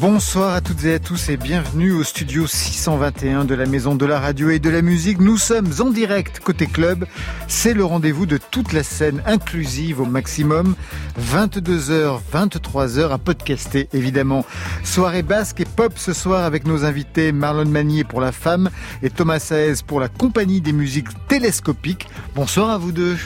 Bonsoir à toutes et à tous et bienvenue au studio 621 de la Maison de la Radio et de la Musique. Nous sommes en direct côté club. C'est le rendez-vous de toute la scène inclusive au maximum. 22h, 23h à podcaster évidemment. Soirée basque et pop ce soir avec nos invités Marlon Manier pour la femme et Thomas Saez pour la compagnie des musiques télescopiques. Bonsoir à vous deux.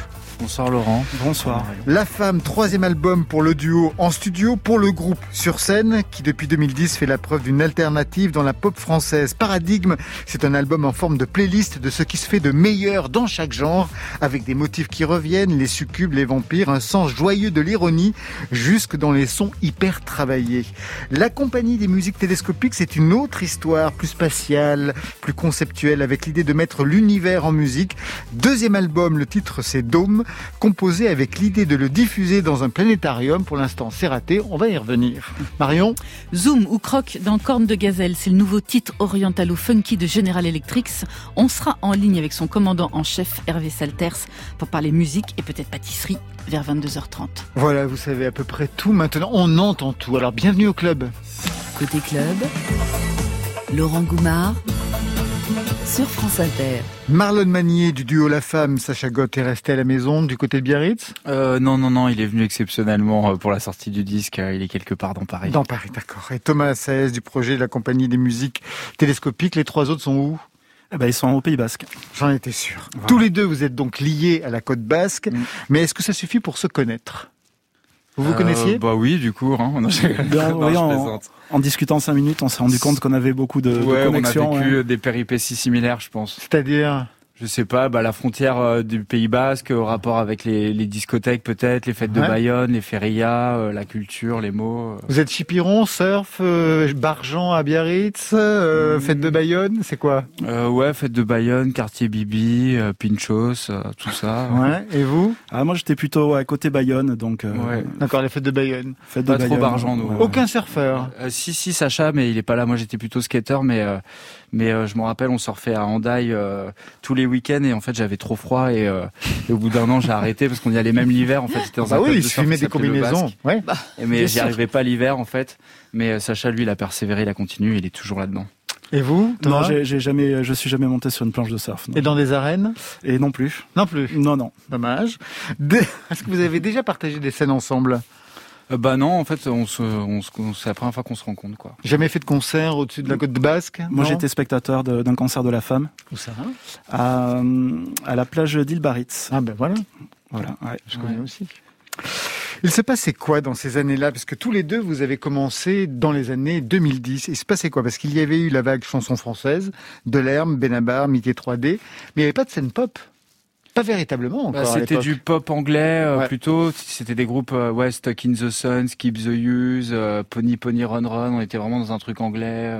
Bonsoir Laurent. Bonsoir. La femme, troisième album pour le duo en studio, pour le groupe sur scène, qui depuis 2010 fait la preuve d'une alternative dans la pop française. Paradigme, c'est un album en forme de playlist de ce qui se fait de meilleur dans chaque genre, avec des motifs qui reviennent, les succubes, les vampires, un sens joyeux de l'ironie, jusque dans les sons hyper travaillés. La compagnie des musiques télescopiques, c'est une autre histoire, plus spatiale, plus conceptuelle, avec l'idée de mettre l'univers en musique. Deuxième album, le titre c'est Dôme composé avec l'idée de le diffuser dans un planétarium. Pour l'instant, c'est raté. On va y revenir. Marion Zoom ou Croc dans Corne de Gazelle, c'est le nouveau titre orientalo-funky de General Electric. On sera en ligne avec son commandant en chef Hervé Salters pour parler musique et peut-être pâtisserie vers 22h30. Voilà, vous savez à peu près tout maintenant. On entend tout. Alors bienvenue au club. Côté club, Laurent Goumard sur France Inter. Marlon Manier du duo La Femme, Sacha Gott est resté à la maison du côté de Biarritz? Euh, Non, non, non, il est venu exceptionnellement euh, pour la sortie du disque. Euh, il est quelque part dans Paris. Dans Paris, d'accord. Et Thomas Saez du projet de la compagnie des musiques télescopiques. Les trois autres sont où? Eh ben, ils sont au Pays Basque. J'en étais sûr. Tous les deux, vous êtes donc liés à la côte basque. Mm. Mais est-ce que ça suffit pour se connaître? Vous vous connaissiez Bah oui, du coup. Hein. Non, je... non, en discutant cinq minutes, on s'est rendu compte qu'on avait beaucoup de, ouais, de connexions. On a vécu des péripéties similaires, je pense. C'est-à-dire je sais pas, bah, la frontière euh, du Pays Basque, au rapport avec les, les discothèques peut-être, les fêtes de Bayonne, les férias, euh, la culture, les mots. Euh. Vous êtes chipiron, surf, Bargent à Biarritz, hmm. fête de Bayonne, c'est quoi? Ouais, fête de Bayonne, quartier Bibi, Pinchos, tout ça. Ouais. Et vous? Ah moi j'étais plutôt à côté Bayonne, donc. Ouais. D'accord, les fêtes de Bayonne. Fête pas trop Bargent, nous. Aucun surfeur. si si Sacha, mais il est pas là. Moi j'étais plutôt skater, mais mais euh, je me rappelle, on surfait à Handaï euh, tous les week-ends et en fait j'avais trop froid et, euh, au bout d'un an j'ai arrêté parce qu'on y allait même l'hiver. En fait, c'était dans bah un oui, il met des combinaisons. Ouais. Bah, mais j'y arrivais pas l'hiver en fait. Mais Sacha, lui, il a persévéré, il a continué, il est toujours là-dedans. Et vous Non, j'ai jamais, je suis jamais monté sur une planche de surf. Et dans des arènes? Et non plus. Non plus. Non, non. Dommage. Est-ce que vous avez déjà partagé des scènes ensemble? euh, bah non, en fait, on se, on c'est la première fois qu'on se rencontre, quoi. Jamais fait de concert au-dessus de la côte basque Moi, j'étais spectateur d'un concert de la femme. Où ça à, à la plage d'Île Baritz. Ah ben voilà. Voilà, ouais, je connais aussi. Il se passait quoi dans ces années-là? Parce que tous les deux, vous avez commencé dans les années 2010. Il se passait quoi? Parce qu'il y avait eu la vague chanson française, Delerme, Benabar, Mickey 3D, mais il n'y avait pas de scène pop. Pas véritablement bah, c'était du pop anglais euh, plutôt. C'était des groupes euh, ouais, Stuck in the Sun, Skip the Use, euh, Pony Pony Run Run. On était vraiment dans un truc anglais.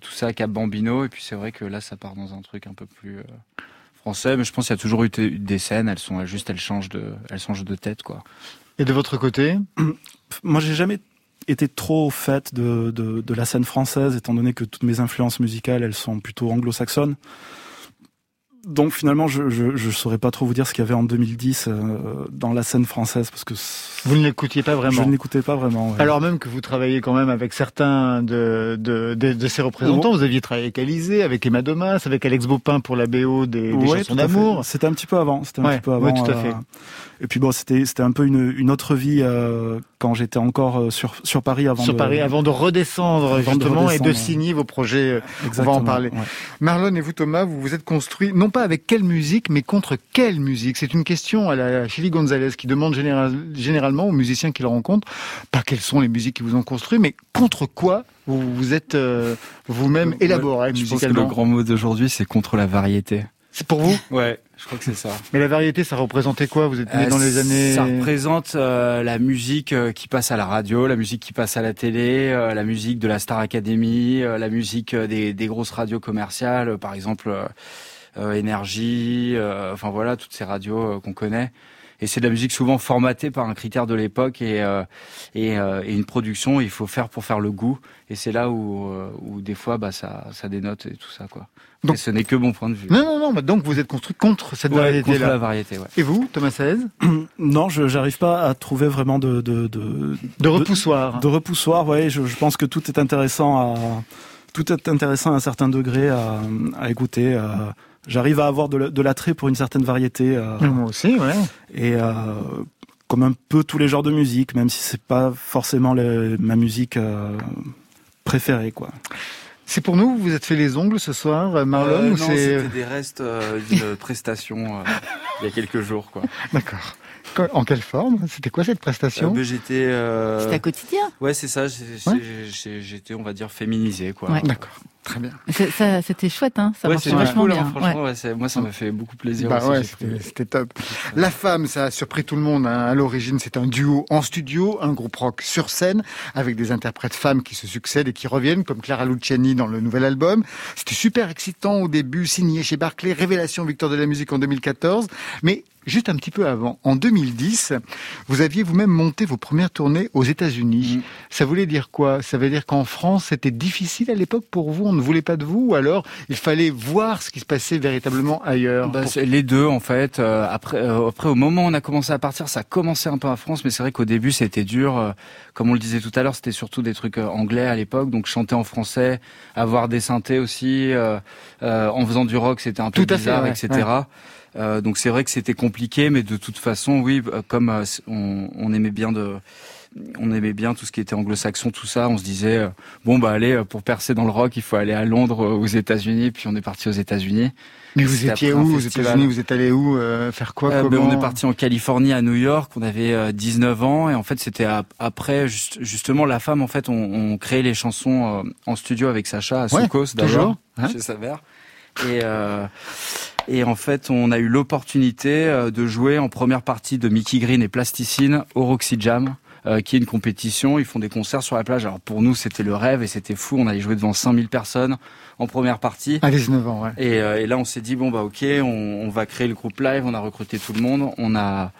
tout ça, Cap Bambino. Et puis c'est vrai que là, ça part dans un truc un peu plus français. Mais je pense qu'il y a toujours eu des scènes. Elles sont juste, elles changent de, elles changent de tête, quoi. Et de votre côté? Moi, j'ai jamais été trop au fait de, de, de la scène française, étant donné que toutes mes influences musicales, elles sont plutôt anglo-saxonnes donc finalement, je, je, je saurais pas trop vous dire ce qu'il y avait en 2010 euh, dans la scène française parce que vous ne l'écoutiez pas vraiment. Je ne l'écoutais pas vraiment. Alors même que vous travaillez quand même avec certains de de, de, de ces représentants, vous aviez travaillé avec Alizé, avec Emma Domas, avec Alex Bopin pour la BO des, des chansons d'amour. C'était un petit peu avant. C'était un petit peu avant. tout à fait. Et puis bon, c'était c'était un peu une, une autre vie euh, quand j'étais encore euh, sur sur Paris avant sur de, Paris avant de redescendre justement et de signer vos projets. Exactement, on va en parler. Marlon et vous Thomas, vous vous êtes construits non pas avec quelle musique, mais contre quelle musique? C'est une question à la Chili Gonzalez qui demande généralement aux musiciens qui le rencontrent pas quelles sont les musiques qui vous ont construit, mais contre quoi vous vous êtes euh, vous-même élaboré musicalement. Je pense que le grand mot d'aujourd'hui, c'est contre la variété. C'est pour vous? Ouais, je crois que c'est ça. Mais la variété, ça représentait quoi? Vous êtes né dans les années... Ça représente euh, la musique euh, qui passe à la radio, la musique qui passe à la télé, euh, la musique de la Star Academy, la musique des, des, grosses radios commerciales, par exemple Énergie, enfin voilà, toutes ces radios qu'on connaît. et c'est de la musique souvent formatée par un critère de l'époque et, euh, et, euh, et, une production. Il faut faire pour faire le goût, et c'est là où, euh, où des fois, bah, ça, ça dénote et tout ça, quoi. Donc, ce n'est que mon point de vue. Non, non, non. Mais donc vous êtes construit contre cette variété-là. Contre la variété, ouais. Et vous, Thomas Saez Non, je n'arrive pas à trouver vraiment de de de, de repoussoir. De, de repoussoir, ouais. Je, je, pense que tout est intéressant à tout est intéressant à un certain degré à, à écouter. À, j'arrive à avoir de l'attrait pour une certaine variété. Euh, Moi aussi, ouais. Et euh, comme un peu tous les genres de musique, même si c'est pas forcément ma musique euh, préférée, quoi. C'est pour nous, vous êtes fait les ongles ce soir, Marlon euh, Non, c'était des restes d'une prestation il y a quelques jours, quoi. D'accord. En quelle forme? C'était quoi cette prestation? Euh, J'étais. Euh... C'était à quotidien. Ouais, c'est ça. J'étais, on va dire, féminisé, quoi. Ouais. D'accord. Très bien. Ça, c'était chouette, hein. Ça ouais, marchait vachement cool, bien. Hein, franchement, ouais. moi, ça m'a fait beaucoup plaisir. Bah ouais, c'était top. La femme, ça a surpris tout le monde. Hein. À l'origine, c'est un duo en studio, un groupe rock sur scène, avec des interprètes femmes qui se succèdent et qui reviennent, comme Clara Luciani dans le nouvel album. C'était super excitant au début, signé chez Barclay, révélation victoire de la musique en 2014. Mais juste un petit peu avant, en 2010, vous aviez vous-même monté vos premières tournées aux États-Unis. Mm. Ça voulait dire quoi? Ça veut dire qu'en France, c'était difficile à l'époque pour vous? On ne voulait pas de vous Ou alors, il fallait voir ce qui se passait véritablement ailleurs bah, Les deux, en fait. Euh, après, euh, après, au moment où on a commencé à partir, ça a commencé un peu en France, mais c'est vrai qu'au début, c'était dur. Euh, comme on le disait tout à l'heure, c'était surtout des trucs anglais à l'époque, donc chanter en français, avoir des synthés aussi, en faisant du rock, c'était un peu tout bizarre, à fait, etc. Euh, donc c'est vrai que c'était compliqué, mais de toute façon, oui, euh, comme euh, on, on, aimait bien de, on aimait bien tout ce qui était anglo-saxon, tout ça. On se disait bon bah allez pour percer dans le rock, il faut aller à Londres, aux États-Unis. Puis on est parti aux États-Unis. Mais vous étiez où aux États-Unis? Vous êtes allé où Faire quoi? Euh, ben, On est parti en Californie, à New York. On avait 19 ans et en fait c'était après justement la femme. En fait, on, on créait les chansons en studio avec Sacha à Soukos d'ailleurs, hein chez sa mère. Et euh, et en fait, on a eu l'opportunité euh, de jouer en première partie de Mickey Green et Plasticine au Roxy Jam. Euh, qui est une compétition, ils font des concerts sur la plage. Alors pour nous, c'était le rêve et c'était fou. On allait jouer devant 5000 personnes en première partie. À 19 ans, ouais. Et, euh, et là, on s'est dit bon bah ok, on, on, va créer le groupe live. On a recruté tout le monde. On a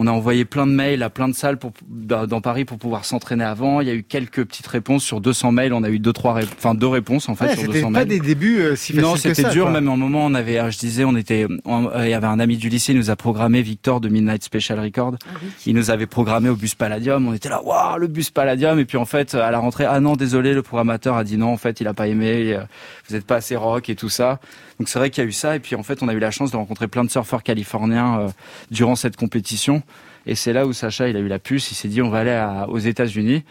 on a envoyé plein de mails à plein de salles pour, dans Paris pour pouvoir s'entraîner avant. Il y a eu quelques petites réponses sur 200 mails. On a eu deux, trois, enfin deux réponses en fait sur 200 mails. C'était pas des débuts euh, si Non, c'était dur. Quoi. Même en moment, on avait, je disais, on était, il y avait un ami du lycée, il nous a programmé Victor de Midnight Special Record. Ah il nous avait programmé au bus Palladium. On était là, waouh, le bus Palladium. Et puis en fait, à la rentrée, ah non, désolé, le programmateur a dit non. En fait, il a pas aimé. Euh, vous êtes pas assez rock et tout ça. Donc c'est vrai qu'il y a eu ça. Et puis en fait, on a eu la chance de rencontrer plein de surfeurs californiens euh, durant cette compétition. Et c'est là où Sacha, il a eu la puce. Il s'est dit, on va aller aux États-Unis.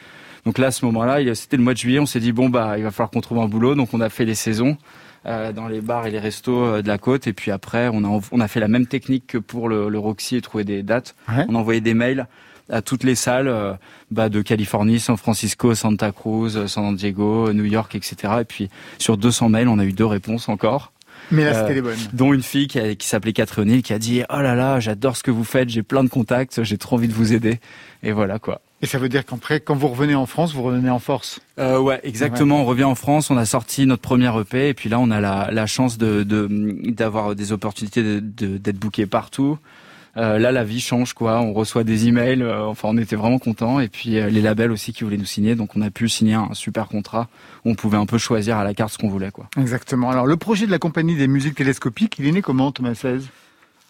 Donc là, à ce moment-là, c'était le mois de juillet. On s'est dit, bon bah, il va falloir qu'on trouve un boulot. Donc on a fait les saisons. Euh, dans les bars et les restos euh, de la côte. Et puis après, on a, on a fait la même technique que pour le, le Roxy et trouvé des dates. On a envoyé des mails à toutes les salles euh, bah, de Californie, San Francisco, Santa Cruz, San Diego, New York, etc. Et puis sur 200 mails, on a eu deux réponses encore. Mais là, c'était les bonnes. Dont une fille qui, qui s'appelait Catherine qui a dit « Oh là là, j'adore ce que vous faites, j'ai plein de contacts, j'ai trop envie de vous aider. » Et voilà quoi. Et ça veut dire qu'après, quand vous revenez en France, vous revenez en force euh, Ouais, exactement. On revient en France, on a sorti notre première EP, et puis là, on a la, la chance de d'avoir des opportunités d'être de, booké partout. Euh, là, la vie change, quoi. On reçoit des emails. Euh, enfin, on était vraiment contents. Et puis euh, les labels aussi qui voulaient nous signer. Donc, on a pu signer un super contrat. Où on pouvait un peu choisir à la carte ce qu'on voulait, quoi. Exactement. Alors, le projet de la compagnie des musiques télescopiques, il est né comment, Thomas 16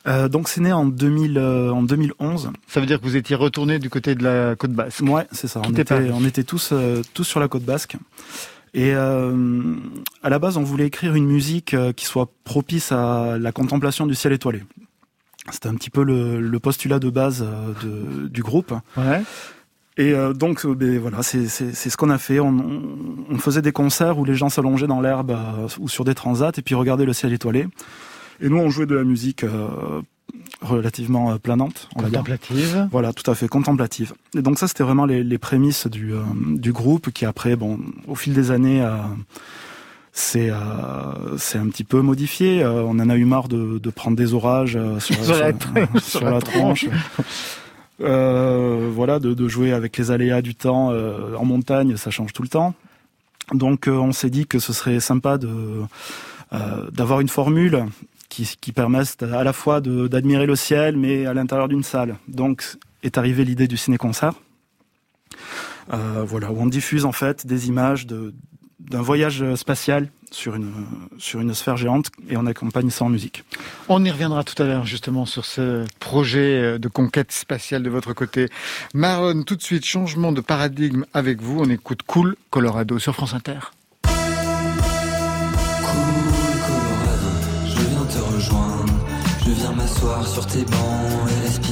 euh, donc c'est né en 2000, en 2011. Ça veut dire que vous étiez retourné du côté de la côte basque. Ouais, c'est ça. On était, on était, tous tous sur la côte basque. Et euh, à la base, on voulait écrire une musique qui soit propice à la contemplation du ciel étoilé. C'était un petit peu le, le, postulat de base euh, de, du groupe. Ouais. Et euh, donc, euh, ben, voilà, c'est ce qu'on a fait. On, on, faisait des concerts où les gens s'allongeaient dans l'herbe ou sur des transats et puis regardaient le ciel étoilé. Et nous, on jouait de la musique relativement planante. contemplative. Voilà, tout à fait contemplative. Et donc ça, c'était vraiment les, les prémices du, du groupe qui après, bon, au fil des années, c'est euh, c'est un petit peu modifié. Euh, on en a eu marre de, de prendre des orages euh, sur, sur, la, sur, la, tronche. Euh, voilà, de, de, jouer avec les aléas du temps en montagne, ça change tout le temps. Donc on s'est dit que ce serait sympa de d'avoir une formule qui, qui permettent à la fois d'admirer le ciel, mais à l'intérieur d'une salle. Donc est arrivée l'idée du ciné-concert. Euh, voilà, où on diffuse en fait des images de, d'un voyage spatial sur une, sur une sphère géante et on accompagne ça en musique. On y reviendra tout à l'heure justement sur ce projet de conquête spatiale de votre côté. Marlon, tout de suite, changement de paradigme avec vous. On écoute Cool Colorado sur France Inter. Cool Colorado, je viens te rejoindre. Je viens m'asseoir sur tes bancs et respirer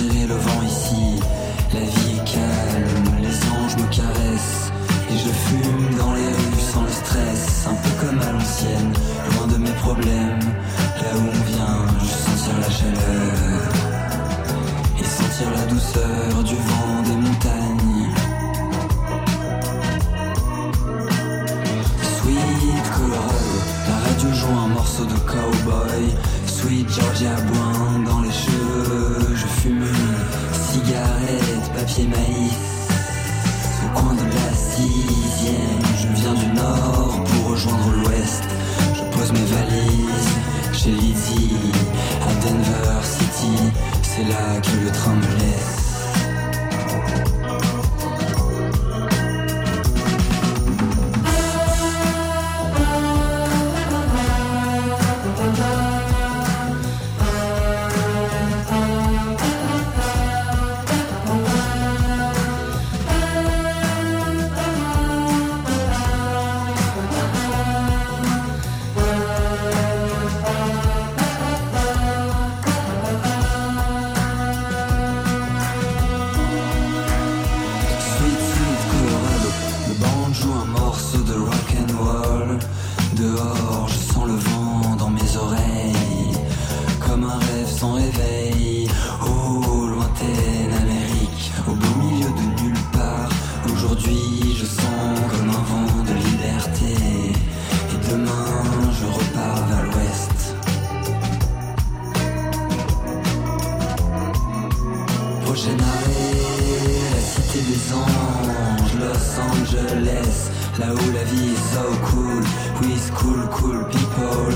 Prochain arrêt, la cité des anges, Los Angeles, là où la vie est so cool, with cool, cool people,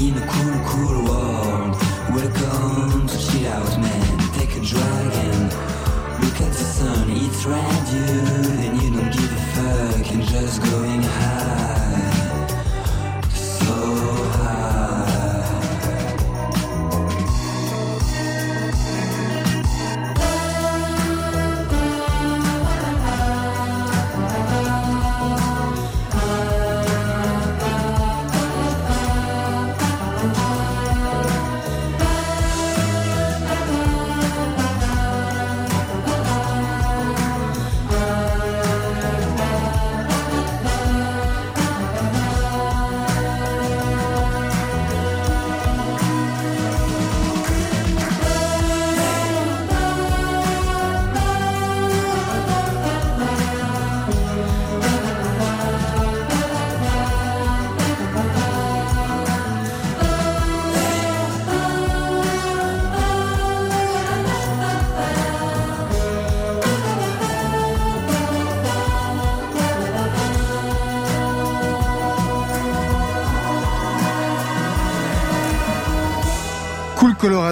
in a cool, cool world. Welcome to chill out, man. Take a drag and look at the sun. It's radio, then you don't give a fuck and just going high,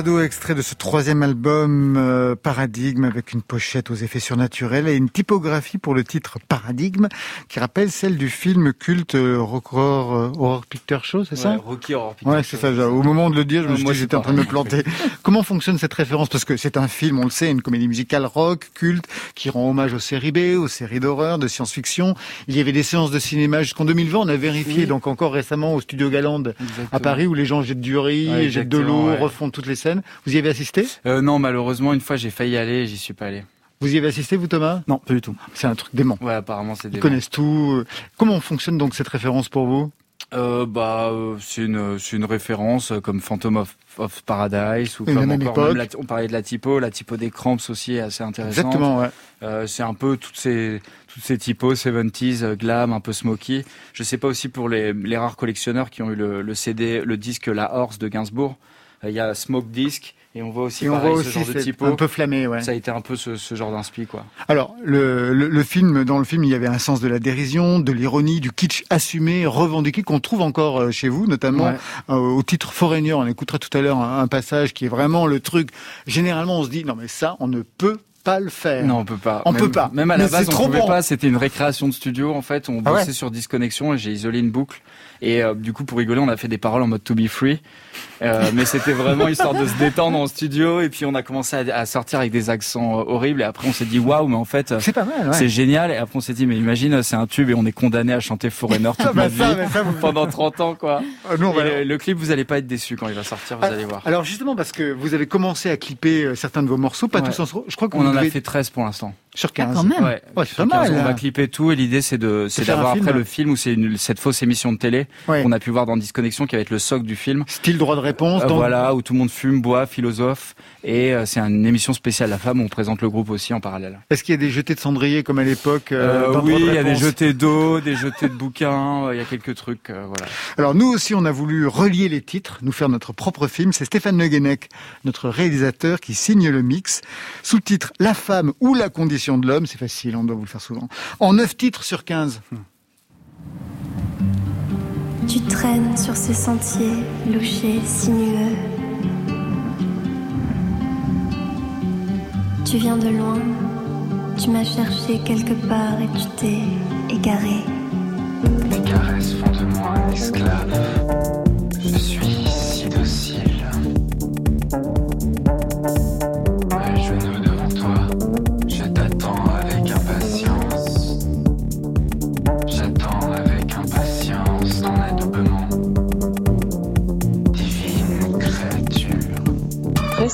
Extrait de ce troisième album euh, Paradigme avec une pochette aux effets surnaturels et une typographie pour le titre Paradigme qui rappelle celle du film culte euh, Horror, euh, Horror Picture Show, c'est ça? Ouais, Rocky Horror Picture Ouais, c'est ça. Show. Au moment de le dire, je me Euh, suis dit j'étais en train de me planter. Comment fonctionne cette référence? Parce que c'est un film, on le sait, une comédie musicale rock, culte, qui rend hommage aux séries B, aux séries d'horreur, de science-fiction. Il y avait des séances de cinéma jusqu'en 2020, on a vérifié, Oui. donc encore récemment au Studio Galande Exactement. à Paris, où les gens jettent du riz, Ouais, jettent de l'eau, ouais. refont toutes les scènes. Vous y avez assisté? Euh, non, malheureusement, une fois j'ai failli y aller, et j'y suis pas allé. Vous y avez assisté, vous, Thomas? Non, pas du tout. C'est un truc dément. Ouais, apparemment c'est Ils connaissent tout. Comment fonctionne donc cette référence pour vous? Euh, bah, euh, c'est une, c'est une référence euh, comme Phantom of, of Paradise ou Et comme même encore époque. même la- on parlait de la typo, la typo des Cramps aussi est assez intéressante. Exactement, ouais. Euh, c'est un peu toutes ces toutes ces typos 70s euh, glam, un peu smoky. Je sais pas aussi pour les, les rares collectionneurs qui ont eu le, le CD, le disque La Horse de Gainsbourg. Il y a Smoke Disc et on voit aussi, et on pareil, voit ce aussi genre de typo. un peu flammé, ouais. Ça a été un peu ce, ce genre d'inspi, quoi. Alors, le, le, le film, dans le film, il y avait un sens de la dérision, de l'ironie, du kitsch assumé, revendiqué, qu'on trouve encore euh, chez vous, notamment Ouais. euh, au titre Foreigner. On écoutera tout à l'heure un, un passage qui est vraiment le truc. Généralement, on se dit, non mais ça, on ne peut pas le faire. Non, on peut pas. On même, peut pas. Même à la Mais base, on trop pouvait bon. pas. C'était une récréation de studio. En fait, on Ah ouais bossait sur disconnexion et j'ai isolé une boucle. Et euh, du coup, pour rigoler, on a fait des paroles en mode to be free. Euh, mais c'était vraiment histoire de se détendre en studio. Et puis, on a commencé à, à sortir avec des accents euh, horribles. Et après, on s'est dit, waouh, mais en fait, C'est pas mal, ouais. c'est génial. Et après, on s'est dit, mais imagine, c'est un tube et on est condamné à chanter Foreigner toute Ah, bah, ça, vie mais ça, vous- pendant 30 ans, quoi. Euh, va- le, le clip, vous allez pas être déçus quand il va sortir, vous Ah, allez voir. Alors justement, parce que vous avez commencé à clipper certains de vos morceaux, pas Ouais. tous ensemble. Je crois que On vous en a fait 13 pour l'instant. sur Ah, 15. quand même. Ouais, Ouais, c'est Sur pas mal, 15, On va clipper tout et l'idée c'est de d'avoir film. après le film où c'est cette fausse émission de télé Ouais. qu'on a pu voir dans Disconnexion qui va être le socle du film. Style droit de réponse. Euh, voilà où tout le monde fume, boit, philosophe et euh, c'est une émission spéciale la femme où on présente le groupe aussi en parallèle. Est-ce qu'il y a des jetés de cendrier comme à l'époque euh, dans oui, il y a des jetés d'eau, des jetés de bouquins, il y a quelques trucs voilà. Alors nous aussi, on a voulu relier les titres, nous faire notre propre film. C'est Stéphane Le Guenec, notre réalisateur, qui signe le mix. Sous le titre La femme ou la condition de l'homme, c'est facile, on doit vous le faire souvent. En 9 titres sur 15. Tu traînes sur ces sentiers louchés, sinueux. Tu viens de loin, tu m'as cherché quelque part et tu t'es égaré. Tes caresses font de moi un esclave.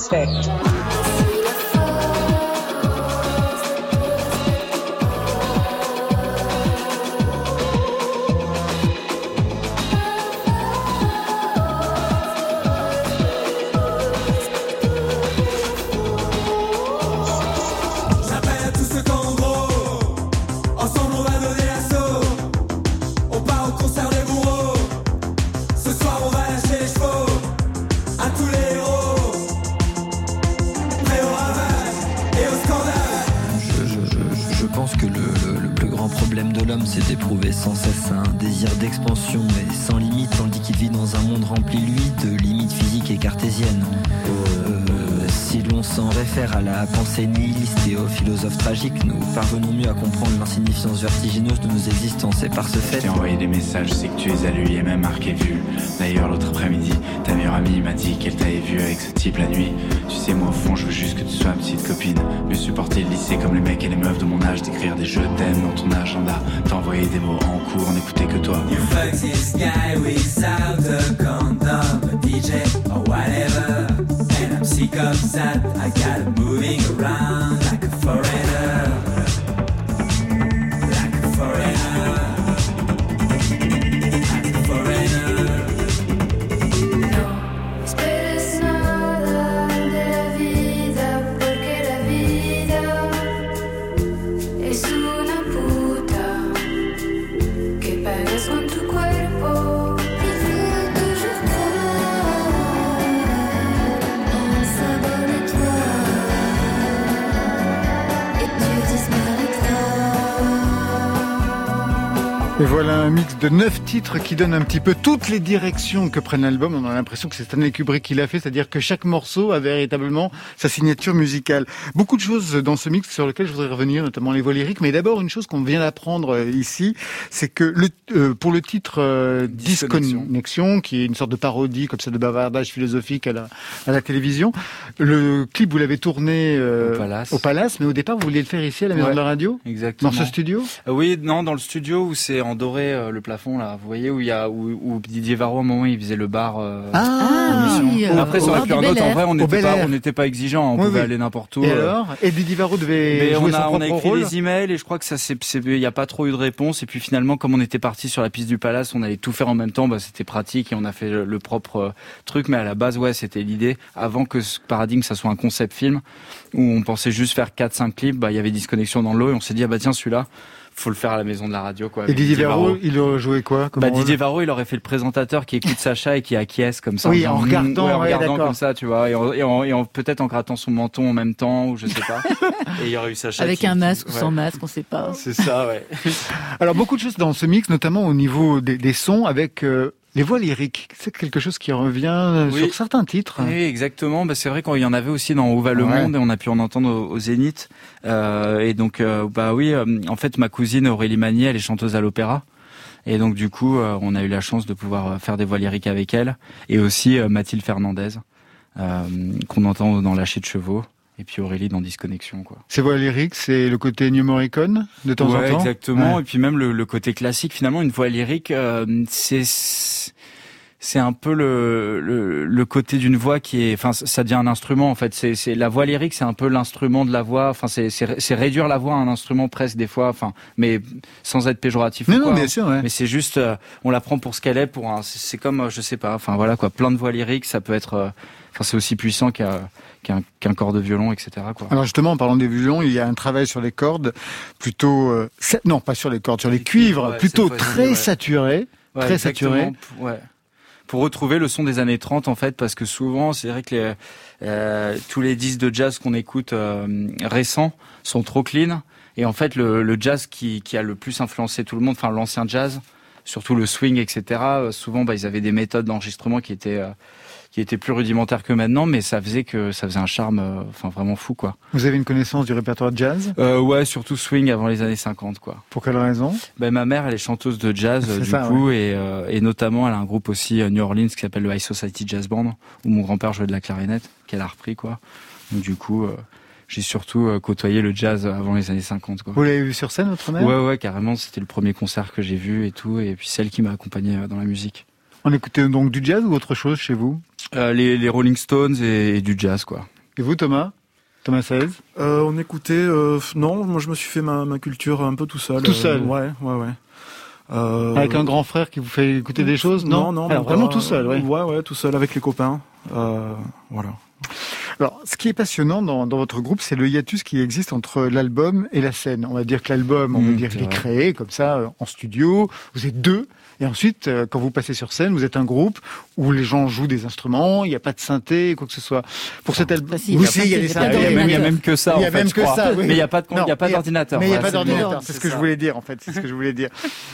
Respect. L'homme, c'est d'éprouver sans cesse un désir d'expansion et sans limite, tandis qu'il vit dans un monde rempli, lui, de limites physiques et cartésiennes. Euh, si l'on s'en réfère à la pensée nihiliste et aux philosophes tragiques, nous parvenons mieux à comprendre l'insignifiance vertigineuse de nos existences. Et par ce Je fait, t'ai envoyé des messages, je sais que tu es à lui et même marqué vu. D'ailleurs, l'autre après-midi, ta meilleure amie m'a dit qu'elle t'avait vu avec ce type la nuit. Tu sais, moi au fond, je veux juste que tu sois ma petite copine. Mieux supporter le lycée comme les mecs et les meufs de mon âge, d'écrire des je t'aime dans ton agenda, t'envoyer des mots en cours, n'écouter que toi. You fuck this guy without a condom, a DJ or whatever. I'm that. I got it moving around like a foreigner. We've Un mix de neuf titres qui donne un petit peu toutes les directions que prennent l'album. On a l'impression que c'est Stanley Kubrick qui l'a fait, c'est-à-dire que chaque morceau a véritablement sa signature musicale. Beaucoup de choses dans ce mix sur lesquelles je voudrais revenir, notamment les voix lyriques. Mais d'abord, une chose qu'on vient d'apprendre euh, ici, c'est que le, euh, pour le titre euh, Disconnexion. Qui est une sorte de parodie comme ça de bavardage philosophique à la, à la télévision, le clip vous l'avez tourné euh, Au Palace. au Palace, mais au départ vous vouliez le faire ici à la maison Ouais. de la radio, Exactement. dans ce studio? Euh, Oui, non, dans le studio où c'est en doré euh, le plafond là. Vous voyez où il y a où, où Didier Varro à un moment il faisait le bar. euh, Ah, oui, euh, Après, ça au aurait pu un autre. En vrai, on n'était pas, on n'était pas exigeant. On Oui, pouvait oui. aller n'importe où. Et alors? Et Didier Varro devait Mais jouer on a, son on a écrit rôle. des emails et je crois que ça c'est il n'y a pas trop eu de réponse et puis finalement comme on était parti sur la piste du palace on allait tout faire en même temps bah c'était pratique et on a fait le, le propre truc mais à la base ouais c'était l'idée avant que ce paradigme ça soit un concept film où on pensait juste faire 4 5 clips bah il y avait disconnexion dans l'eau et on s'est dit ah bah tiens celui-là faut le faire à la maison de la radio quoi. Et Didier Varro, il aurait joué quoi Bah Didier Varro, il aurait fait le présentateur qui écoute Sacha et qui acquiesce comme ça. Oui, en, regardant, en regardant comme ça, tu vois, et, en, peut-être en grattant son menton en même temps ou je sais pas. et il y aurait eu Sacha avec un masque ou sans masque, on sait pas. C'est ça, ouais. Alors beaucoup de choses dans ce mix, notamment au niveau des, sons, avec euh, les voix lyriques, c'est quelque chose qui revient sur certains titres. Oui, exactement. Bah, c'est vrai qu'il y en avait aussi dans Où va le monde et on a pu en entendre au, Zénith. Euh, et donc, euh, bah oui, euh, en fait, ma cousine Aurélie Magnier, elle est chanteuse à l'opéra. Et donc, du coup, euh, on a eu la chance de pouvoir faire des voix lyriques avec elle. Et aussi Mathilde Fernandez, qu'on entend dans Lâcher de chevaux et puis Aurélie dans Disconnexion quoi. Ces voix lyriques, c'est le côté New Morricone de temps en temps. Exactement, et puis même le, côté classique. Finalement, une voix lyrique, euh, c'est c'est un peu le, le, côté d'une voix qui est, enfin, ça devient un instrument en fait. C'est, c'est la voix lyrique, c'est un peu l'instrument de la voix. Enfin, c'est, c'est, réduire la voix à un instrument presque des fois. Enfin, mais sans être péjoratif. Non, non, bien sûr. Ouais. Mais c'est juste, euh, on la prend pour ce qu'elle est. Pour un, c'est, comme, euh, je sais pas. Enfin voilà quoi, plein de voix lyriques, ça peut être. Enfin, c'est aussi puissant qu'un qu'un corps de violon, etc. Quoi. Alors justement, en parlant des violons, il y a un travail sur les cordes, plutôt euh, non pas sur les cordes, sur les cuivres, plutôt très saturé, très saturé. Ouais. Pour retrouver le son des années 30 en fait, parce que souvent c'est vrai que les, euh, tous les disques de jazz qu'on écoute euh, récents sont trop clean. Et en fait, le, le jazz qui, qui, a le plus influencé tout le monde, enfin l'ancien jazz, surtout le swing, etc. souvent, bah, ils avaient des méthodes d'enregistrement qui étaient qui était plus rudimentaire que maintenant, mais ça faisait que ça faisait un charme, euh, enfin vraiment fou quoi. Vous avez une connaissance du répertoire jazz? Euh, Ouais, surtout swing avant les années 50 quoi. Pour quelle raison? Ben ma mère, elle est chanteuse de jazz du coup, et, euh, et notamment elle a un groupe aussi New Orleans qui s'appelle le High Society Jazz Band, où mon grand-père jouait de la clarinette, qu'elle a repris quoi. Donc du coup. j'ai surtout côtoyé le jazz avant les années 50. Quoi. Vous l'avez vu sur scène, votre mère? Ouais, ouais, carrément. C'était le premier concert que j'ai vu et tout, et puis celle qui m'a accompagné dans la musique. On écoutait donc du jazz ou autre chose chez vous? Euh, les, Rolling Stones et, du jazz, quoi. Et vous, Thomas? Thomas 16 euh, On écoutait. Euh, non, moi je me suis fait ma, culture un peu tout seul. Tout seul Ouais, ouais, ouais. Avec un grand frère qui vous fait écouter des choses? Non, non, non vraiment tout seul, ouais. Ouais, ouais, tout seul avec les copains. voilà. Alors, ce qui est passionnant dans, votre groupe, c'est le hiatus qui existe entre l'album et la scène. On va dire que l'album, on va mmh, dire, il est créé comme ça en studio. Vous êtes deux. Et ensuite, euh, quand vous passez sur scène, vous êtes un groupe où les gens jouent des instruments, il n'y a pas de synthé, quoi que ce soit. Pour cet album, il y, a même que ça. Il y a même que ça. Mais il n'y a pas de, il y a pas d'ordinateur. Mais il n'y a pas d'ordinateur. C'est ce que je voulais dire, en fait. C'est ce que je voulais dire.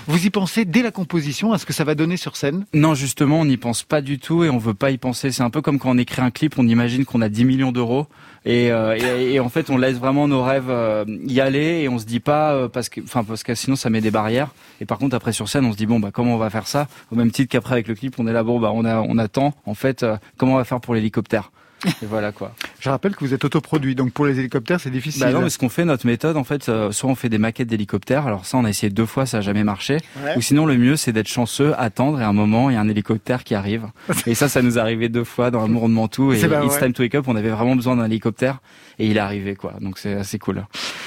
Vous y pensez dès la composition à ce que ça va donner sur scène Non, justement, on n'y pense pas du tout et on veut pas y penser. C'est un peu comme quand on écrit un clip, on imagine qu'on a 10 millions d'euros euh, et, en fait, on laisse vraiment nos rêves euh, y aller et on se dit pas euh, parce que, enfin parce que sinon ça met des barrières. Et par contre, après sur scène, on se dit bon bah comment on va faire ça? Au même titre qu'après avec le clip, on est là bon bah on a on attend. En fait, comment on va faire pour l'hélicoptère? Et voilà quoi. Je rappelle que vous êtes autoproduit, donc pour les hélicoptères c'est difficile. Bah non, mais ce qu'on fait, notre méthode en fait, euh, soit on fait des maquettes d'hélicoptères, alors ça on a essayé deux fois, ça a jamais marché. Ou sinon le mieux c'est d'être chanceux, attendre et à un moment il y a un hélicoptère qui arrive. et ça, ça nous est arrivé deux fois dans Amour de Mantoue et It's Time to Wake Up, on avait vraiment besoin d'un hélicoptère et il est arrivé quoi. Donc c'est assez cool.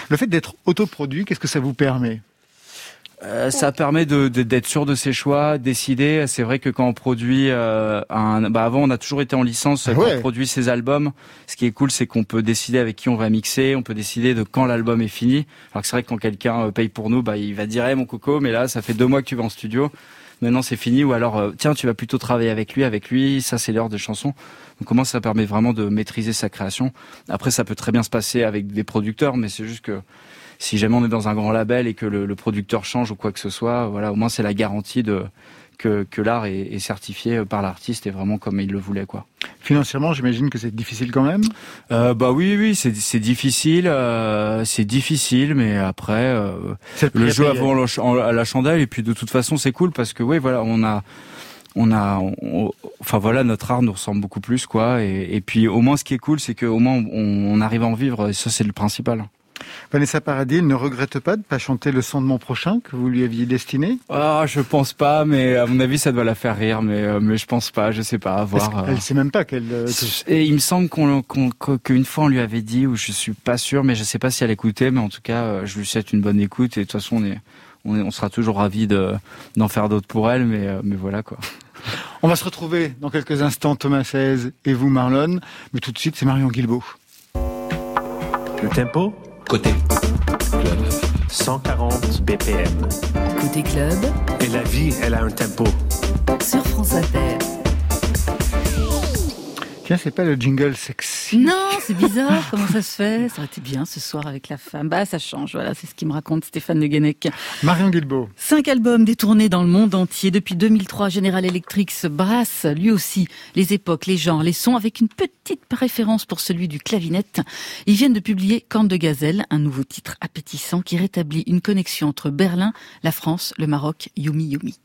Le fait d'être autoproduit, qu'est-ce que ça vous permet? Euh, ça permet de, d'être sûr de ses choix, décider. C'est vrai que quand on produit euh, un, bah avant on a toujours été en licence quand on produit ses albums. Ce qui est cool, c'est qu'on peut décider avec qui on va mixer, on peut décider de quand l'album est fini. Alors que c'est vrai que quand quelqu'un euh, paye pour nous, bah il va dire hey, mon coco, mais là ça fait deux mois que tu vas en studio. Maintenant c'est fini ou alors tiens tu vas plutôt travailler avec lui, avec lui. Ça c'est l'heure de chanson. Donc comment ça permet vraiment de maîtriser sa création? Après ça peut très bien se passer avec des producteurs, mais c'est juste que si jamais on est dans un grand label et que le, producteur change ou quoi que ce soit, voilà, au moins c'est la garantie de que, que l'art est, certifié par l'artiste et vraiment comme il le voulait, quoi. Financièrement, j'imagine que c'est difficile quand même. Euh, bah oui, oui, c'est difficile, euh, c'est difficile, mais après euh, le jeu avant la, la chandelle et puis de toute façon c'est cool parce que oui, voilà, on a on a, enfin voilà, notre art nous ressemble beaucoup plus, quoi. Et, et puis au moins, ce qui est cool, c'est qu'au moins on, on, arrive à en vivre. Et ça, c'est le principal. Vanessa Paradis ne regrette pas de pas chanter le son de mon prochain que vous lui aviez destiné? Ah, je pense pas, mais à mon avis, ça doit la faire rire, mais euh, mais je pense pas, je sais pas, à voir. Elle sait même pas qu'elle. Euh, Et il me semble qu'on qu'une fois on lui avait dit, ou je suis pas sûr, mais je sais pas si elle écoutait, mais en tout cas, euh, je lui souhaite une bonne écoute. Et de toute façon, on est on, on sera toujours ravis d'en faire d'autres pour elle, mais mais voilà quoi. On va se retrouver dans quelques instants, Thomas 16 et vous, Marlon. Mais tout de suite, c'est Marion Guilbeault. Le tempo? Côté club. 140 BPM. Côté club. Et la vie, elle a un tempo. Sur France Inter. Tiens, c'est pas le jingle sexy. Non, c'est bizarre. Comment ça se fait? Ça aurait été bien ce soir avec la femme. Bah, ça change. Voilà, c'est ce qui me raconte Stéphane Le Guenec. Marion Guilbeault. Cinq albums détournés dans le monde entier. Depuis 2003, General Electric se brasse lui aussi les époques, les genres, les sons, avec une petite préférence pour celui du clavinette. Ils viennent de publier Corne de Gazelle, un nouveau titre appétissant qui rétablit une connexion entre Berlin, la France, le Maroc, Yumi Yumi.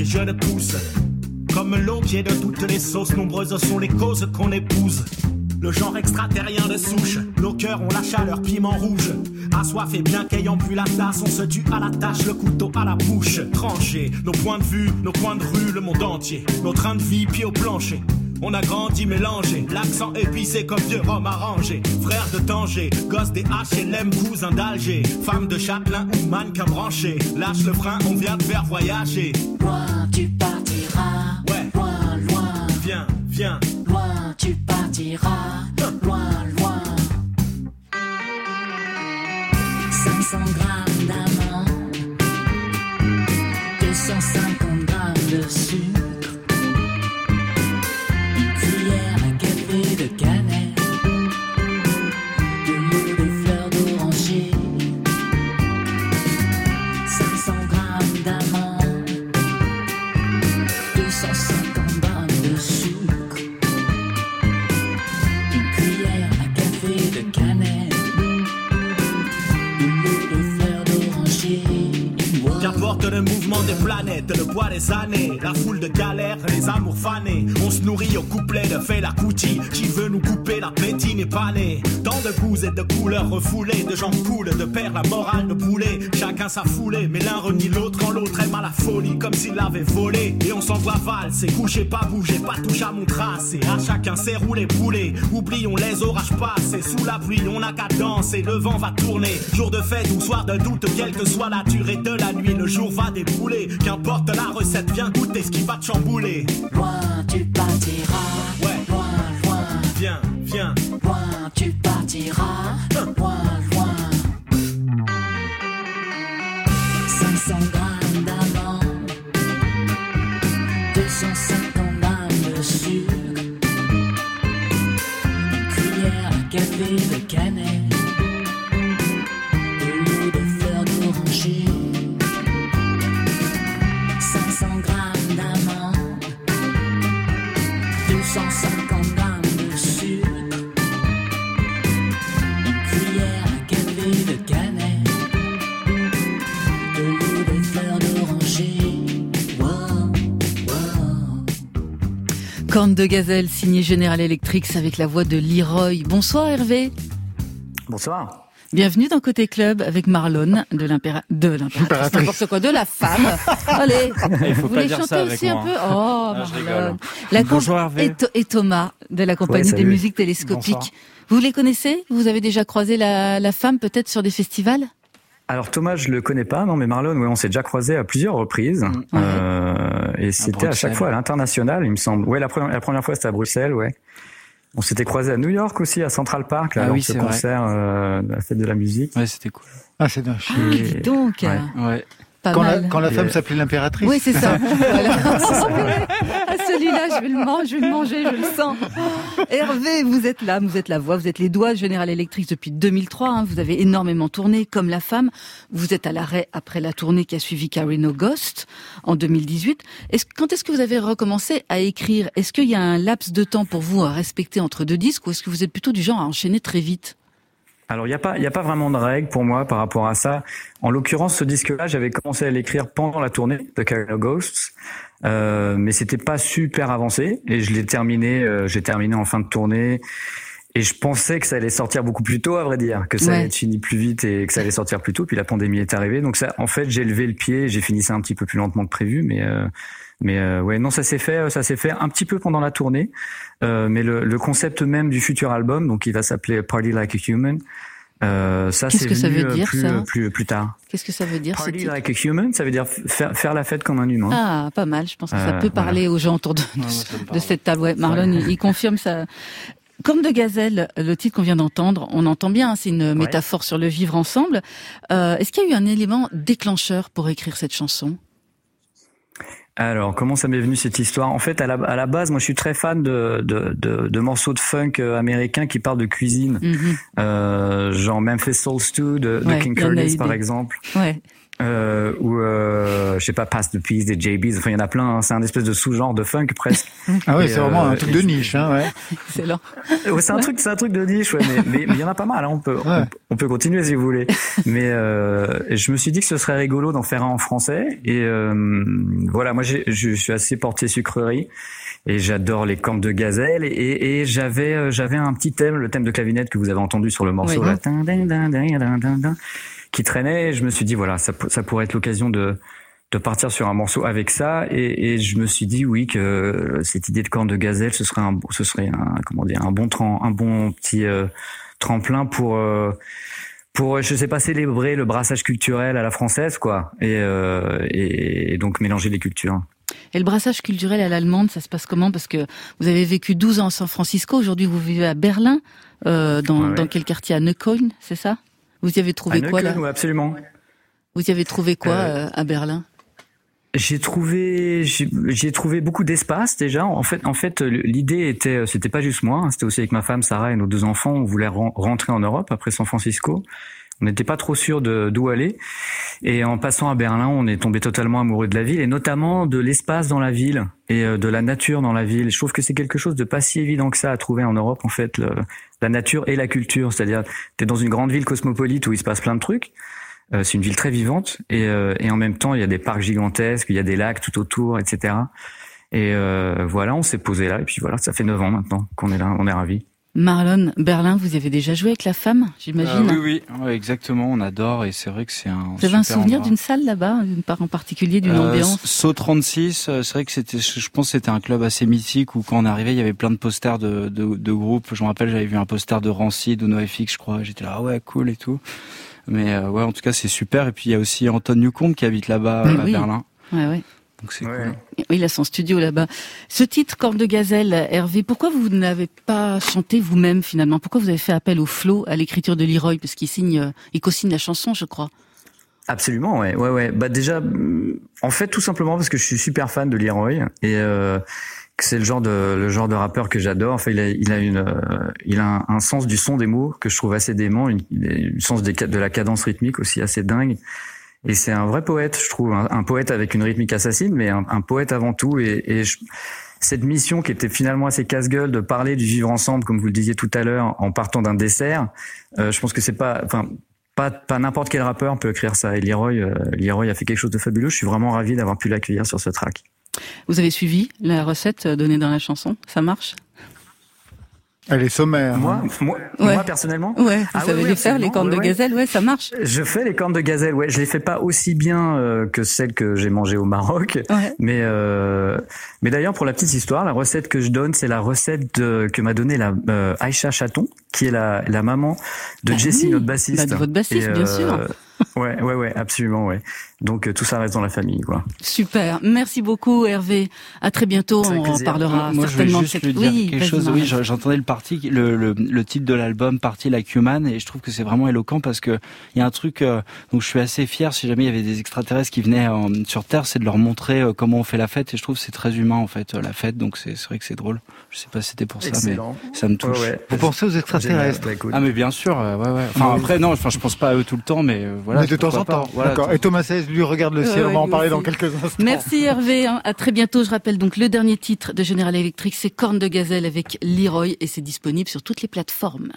Et jeune pousse. Comme est de toutes les sauces, nombreuses sont les causes qu'on épouse. Le genre extraterrien de souche, nos cœurs ont la chaleur piment rouge. Assoiffés bien qu'ayant bu la tasse, on se tue à la tâche, le couteau à la bouche. Tranché, nos points de vue, nos coins de rue, le monde entier. Nos trains de vie, pieds au plancher. On a grandi mélangé, l'accent épicé comme vieux rhum arrangé. Frère de Tanger, gosse des HLM, cousin d'Alger. Femme de châtelain ou mannequin branché. Lâche le frein, on vient te faire voyager. La foule de galères, les amours fanés. On se nourrit au couplet de Fela Kuti, qui veut nous couper n'est pas né. Tant de goûts et de couleurs refoulées, de gens coulent, de père la morale de poulet. Chacun sa foulée, mais l'un renie l'autre quand l'autre aime à la folie, comme s'il l'avait volé. Et on s'envoie valse, et coucher, pas bouger, pas touche à mon tracé. À chacun ses roulés boulés. Oublions les orages passés, sous la pluie, on n'a qu'à danser, le vent va tourner. Jour de fête ou soir de doute, quelle que soit la durée de la nuit, le jour va débouler. Qu'importe la recette, viens goûter ce qui va te chambouler. Loin tu partiras. Tu partiras, loin, loin. 500 grammes d'amande, 250 grammes de sucre, une cuillère à café de cannelle, De Gazelle, signé General Electric avec la voix de Leroy. Bonsoir Hervé. Bonsoir. Bienvenue dans Côté Club avec Marlon de l'impératrice, de l'impératrice, n'importe quoi, de la femme. Allez, vous voulez chanter aussi un peu Oh, Marlon. La Bonjour Hervé. Et, Thomas de la compagnie des musiques télescopiques. Vous les connaissez? Vous avez déjà croisé la femme peut-être sur des festivals? Alors Thomas, je le connais pas, non, mais Marlon, ouais, on s'est déjà croisé à plusieurs reprises, euh, et c'était à chaque fois à l'international, il me semble. Ouais, la première, la première fois c'était à Bruxelles, ouais. On s'était croisé à New York aussi, à Central Park, là, Ah lors oui, de ce concert euh, de la fête de la musique. Ouais, c'était cool. Ah, c'est chien. Ah, donc Ouais. Ouais. Pas Quand la, quand la femme s'appelait l'impératrice. Oui, c'est ça. Voilà. Ah, Celui-là, je vais le manger, je vais le manger, je le sens. Hervé, vous êtes là, vous êtes la voix, vous êtes les doigts de General Electric depuis 2003. hein. Vous avez énormément tourné, comme la femme. Vous êtes à l'arrêt après la tournée qui a suivi Carino Ghost en 2018. Est-ce, quand est-ce que vous avez recommencé à écrire? Est-ce qu'il y a un laps de temps pour vous à respecter entre deux disques ou est-ce que vous êtes plutôt du genre à enchaîner très vite? Alors il n'y a pas il a pas vraiment de règle pour moi par rapport à ça. En l'occurrence, ce disque-là, j'avais commencé à l'écrire pendant la tournée de Carino Ghosts, euh, mais c'était pas super avancé et je l'ai terminé. Euh, j'ai terminé en fin de tournée. Et je pensais que ça allait sortir beaucoup plus tôt, à vrai dire, que ça allait être fini plus vite et que ça allait sortir plus tôt. Puis la pandémie est arrivée, donc ça, en fait, j'ai levé le pied. J'ai fini ça un petit peu plus lentement que prévu, mais euh, mais euh, ouais, non, ça s'est fait, ça s'est fait un petit peu pendant la tournée. Euh, mais le, le, concept même du futur album, donc il va s'appeler Party Like a Human. Euh, ça, que ça veut dire plus, ça plus, plus tard. Qu'est-ce que ça veut dire Party like a human, ça veut dire faire, faire la fête comme un humain. Ah, pas mal. Je pense que ça peut parler aux gens autour de, de, cette table. Ouais, Marlon, il confirme ça. Comme de gazelle, le titre qu'on vient d'entendre, on entend bien, hein, c'est une métaphore sur le vivre ensemble. Euh, Est-ce qu'il y a eu un élément déclencheur pour écrire cette chanson? Alors, comment ça m'est venu cette histoire? En fait, à la, à la, base, moi, je suis très fan de, de, de, de morceaux de funk euh, américains qui parlent de cuisine, mm -hmm. euh, genre Memphis Soul Stew de, ouais, King Curtis, par exemple. Ouais euh, ou euh, je sais pas Pass the Peace des JBs enfin il y en a plein hein. c'est un espèce de sous-genre de funk presque. Ah oui c'est vraiment un truc de niche hein ouais. Excellent. Ouais, c'est un truc c'est un truc de niche ouais mais il y en a pas mal hein. on peut ouais. on, on, peut continuer si vous voulez. Mais euh, je me suis dit que ce serait rigolo d'en faire un en français. Et euh, voilà moi je suis assez porté sucrerie. Et j'adore les cornes de gazelle. Et, et j'avais j'avais un petit thème le thème de clavinette que vous avez entendu sur le morceau là qui traînait. Et je me suis dit voilà, ça, ça pourrait être l'occasion de de partir sur un morceau avec ça et, et, je me suis dit oui que cette idée de corne de gazelle ce serait un ce serait un comment dire un bon un bon petit euh, tremplin pour euh, pour je sais pas célébrer le brassage culturel à la française quoi et, euh, et, et donc mélanger les cultures. Et le brassage culturel à l'allemande, ça se passe comment? Parce que vous avez vécu 12 ans à San Francisco, aujourd'hui vous vivez à Berlin, euh, dans, ouais. dans quel quartier? À Neukölln, c'est ça? Vous y avez trouvé à quoi Neukölln, là oui, Absolument. Vous y avez trouvé quoi euh, à Berlin? J'ai trouvé j'ai trouvé beaucoup d'espace déjà. En fait en fait l'idée était c'était pas juste moi hein, c'était aussi avec ma femme Sarah et nos deux enfants. On voulait rentrer en Europe après San Francisco on n'était pas trop sûr d'où aller et en passant à Berlin on est tombé totalement amoureux de la ville et notamment de l'espace dans la ville et de la nature dans la ville je trouve que c'est quelque chose de pas si évident que ça à trouver en Europe en fait la nature et la culture c'est-à-dire tu es dans une grande ville cosmopolite où il se passe plein de trucs euh, c'est une ville très vivante et, euh, et, en même temps il y a des parcs gigantesques, il y a des lacs tout autour, etc. Et euh, voilà, on s'est posé là et puis voilà, ça fait neuf ans maintenant qu'on est là, on est ravis. Marlon, Berlin, vous avez déjà joué avec la femme, j'imagine euh, Oui, oui, ouais, exactement, on adore et c'est vrai que c'est un. Vous avez un souvenir d'une salle là-bas, d'une part en particulier, d'une euh, ambiance So 36, c'est vrai que c'était, je pense que c'était un club assez mythique où quand on arrivait, il y avait plein de posters de, de, de groupes. Je me rappelle, j'avais vu un poster de Rancid ou NoFX, je crois. J'étais là, ah ouais, cool et tout. Mais euh, ouais, en tout cas, c'est super. Et puis il y a aussi Anton Newcombe qui habite là-bas à oui. Berlin. Ouais, ouais. Donc c'est ouais. cool. Il a son studio là-bas. Ce titre, Corne de Gazelle, Hervé, pourquoi vous n'avez pas chanté vous-même finalement? Pourquoi vous avez fait appel au flow, à l'écriture de Leroy? Parce qu'il signe, il co-signe la chanson, je crois. Absolument, ouais, ouais, ouais. Bah déjà, en fait, tout simplement parce que je suis super fan de Leroy et euh, c'est le genre de le genre de rappeur que j'adore. Enfin, il a il a une euh, il a un, un, sens du son des mots que je trouve assez dément, une, une sens des, de la cadence rythmique aussi assez dingue. Et c'est un vrai poète, je trouve, un, poète avec une rythmique assassine, mais un, poète avant tout. Et, et je, cette mission qui était finalement assez casse-gueule de parler du vivre ensemble, comme vous le disiez tout à l'heure, en partant d'un dessert, euh, je pense que c'est pas, enfin, pas, pas n'importe quel rappeur peut écrire ça. Et Leroy, euh, Leroy a fait quelque chose de fabuleux. Je suis vraiment ravi d'avoir pu l'accueillir sur ce track. Vous avez suivi la recette donnée dans la chanson? Ça marche? Elle est sommaire. Moi, moi, ouais. moi personnellement. Ouais, vous ah, savez ouais, les faire, les cornes ouais, de gazelle, ouais, ça marche. Je fais les cornes de gazelle, ouais. Je les fais pas aussi bien euh, que celles que j'ai mangées au Maroc. Mais, euh, mais d'ailleurs, pour la petite histoire, la recette que je donne, c'est la recette de, que m'a donnée la euh, Aïcha Chaton, qui est la, la maman de bah Jessie, oui. notre bassiste. Bah, de votre bassiste, Et, bien sûr. Ouais, ouais, ouais, absolument, ouais. Donc euh, tout ça reste dans la famille, quoi. Super. Merci beaucoup, Hervé. À très bientôt. On en parlera moi, certainement. Je veux juste lui dire oui, quelque chose. Oui, j'entendais le parti, le, le, le, titre de l'album, Parti like Human, et je trouve que c'est vraiment éloquent parce que il y a un truc. Euh, donc je suis assez fier. Si jamais il y avait des extraterrestres qui venaient euh, sur Terre, c'est de leur montrer euh, comment on fait la fête. Et je trouve que c'est très humain en fait la fête. Donc c'est vrai que c'est drôle. Je sais pas si c'était pour ça, Excellent. mais ça me touche. Ouais, ouais. Vous pensez aux extraterrestres Ah mais bien sûr. ouais, ouais. Enfin après non. Enfin je pense pas à eux tout le temps, mais mais de temps en temps. Et Thomas Saez lui regarde le euh, ciel. On va en parler dans quelques instants. Merci Hervé. À très bientôt. Je rappelle donc le dernier titre de General Electric, c'est Corne de Gazelle avec Leroy et c'est disponible sur toutes les plateformes.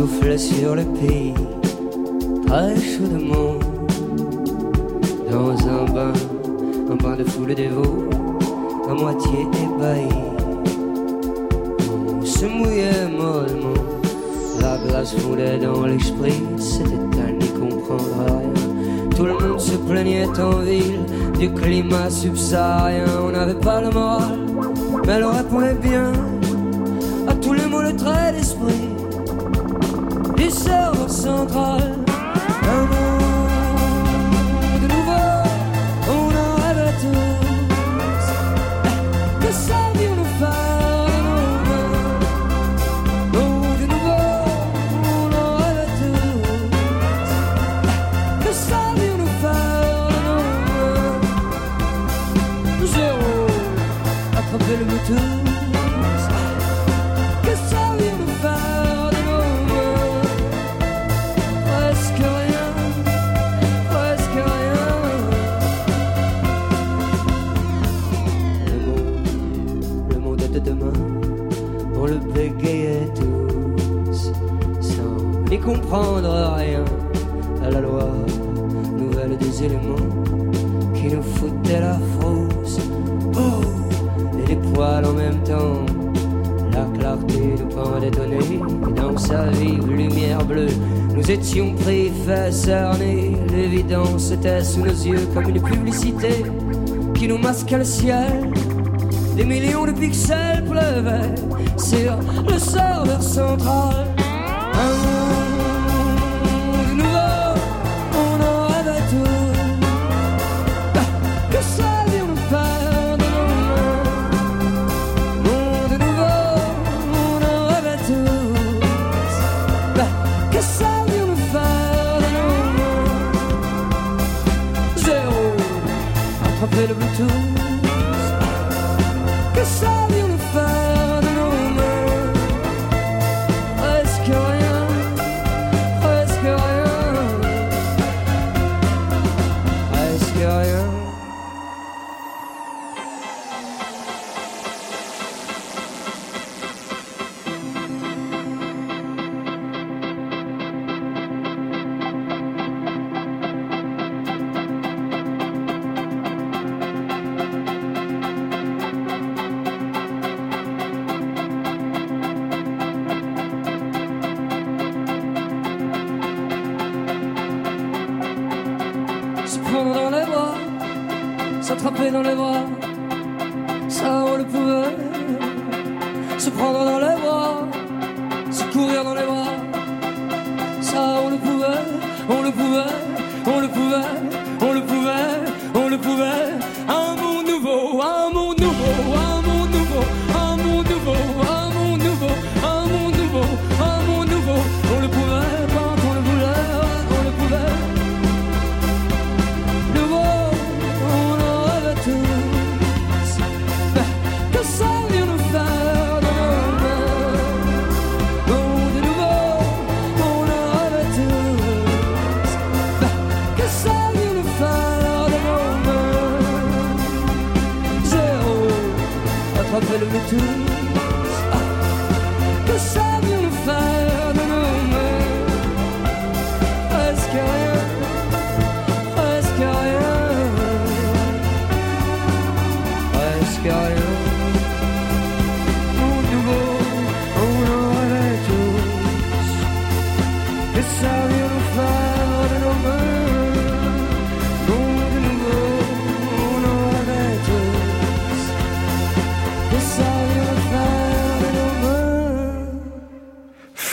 souffle sur le pays, très chaudement dans un bain, un bain de foule dévot, à moitié ébahi. On se mouillait mollement, la glace fondait dans l'esprit, c'était à n'y comprendre rien. Tout le monde se plaignait en ville du climat subsaharien, on n'avait pas le moral, mais elle répondait bien à tous les mots, le trait d'esprit du serveur central. Un comprendre rien à la loi nouvelle des éléments qui nous foutaient la frousse. Oh, et les poils en même temps. La clarté nous pendait donner et dans sa vive lumière bleue, nous étions pris, cerner. L'évidence était sous nos yeux comme une publicité qui nous masquait le ciel. Des millions de pixels pleuvaient sur le serveur central.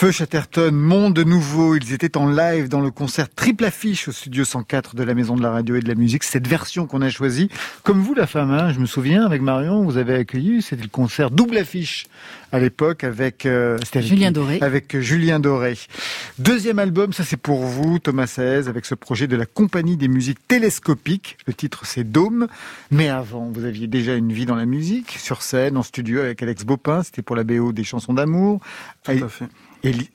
Feu Chatterton, Monde Nouveau, ils étaient en live dans le concert triple affiche au studio 104 de la Maison de la Radio et de la Musique. Cette version qu'on a choisie, comme vous la femme, hein, je me souviens avec Marion, vous avez accueilli, c'était le concert double affiche à l'époque avec, euh, avec Julien Doré. Avec euh, Julien Doré. Deuxième album, ça c'est pour vous, Thomas Saez, avec ce projet de la Compagnie des musiques télescopiques. Le titre c'est Dôme. Mais avant, vous aviez déjà une vie dans la musique, sur scène, en studio avec Alex Bopin, c'était pour la BO des chansons d'amour. Tout à fait.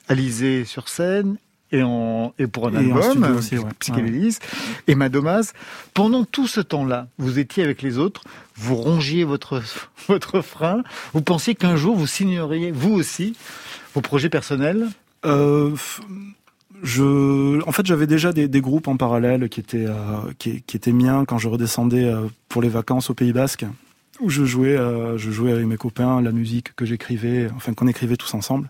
Alizé sur scène. Et, en, et pour un Et album, aussi, ouais. Psychanalyse, et Madomas. Pendant tout ce temps-là, vous étiez avec les autres, vous rongiez votre, votre frein, vous pensiez qu'un jour vous signeriez, vous aussi, vos projets personnels? Euh, je, en fait, j'avais déjà des, des, groupes en parallèle qui étaient, euh, qui, qui, étaient miens quand je redescendais euh, pour les vacances au Pays Basque, où je jouais, euh, je jouais avec mes copains la musique que j'écrivais, enfin qu'on écrivait tous ensemble.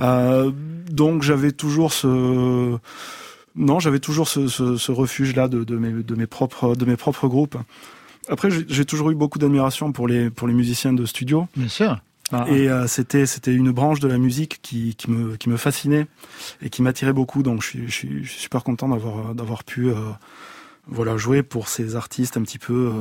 Euh, donc j'avais toujours ce, non, j'avais toujours ce, ce, ce refuge-là de, de, mes, de mes propres, de mes propres groupes. Après, j'ai toujours eu beaucoup d'admiration pour les pour les musiciens de studio. Bien sûr. Ah. Et euh, c'était c'était une branche de la musique qui, qui me qui me fascinait et qui m'attirait beaucoup. Donc je suis je suis, je suis super content d'avoir d'avoir pu euh, voilà jouer pour ces artistes un petit peu. Euh,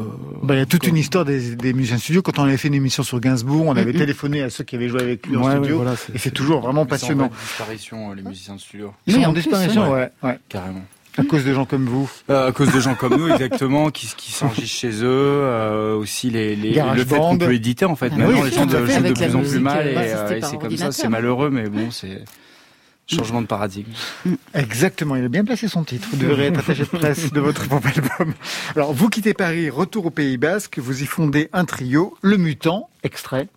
bah, il y a toute une histoire des, des musiciens de studio. Quand on avait fait une émission sur Gainsbourg, on avait mm -hmm. téléphoné à ceux qui avaient joué avec lui en studio. Ouais, voilà, et c'est toujours vraiment Ils passionnant. Sont en disparition, les musiciens de studio. Ils sont en disparition, ouais. ouais. Carrément. À cause de gens comme vous euh, À cause de gens comme nous, exactement, qui, qui s'enregistrent chez eux. Euh, aussi les, les le fait qu'on peut éditer, en fait. Ah Maintenant, oui, les gens jouent de plus en plus mal. bah, Et, euh, et c'est comme ça, c'est malheureux, mais bon, c'est changement de paradigme. Exactement, il a bien placé son titre. Vous devrez être attaché de presse de votre propre album. Alors, vous quittez Paris, retour au Pays Basque, vous y fondez un trio, Le Mutant, extrait.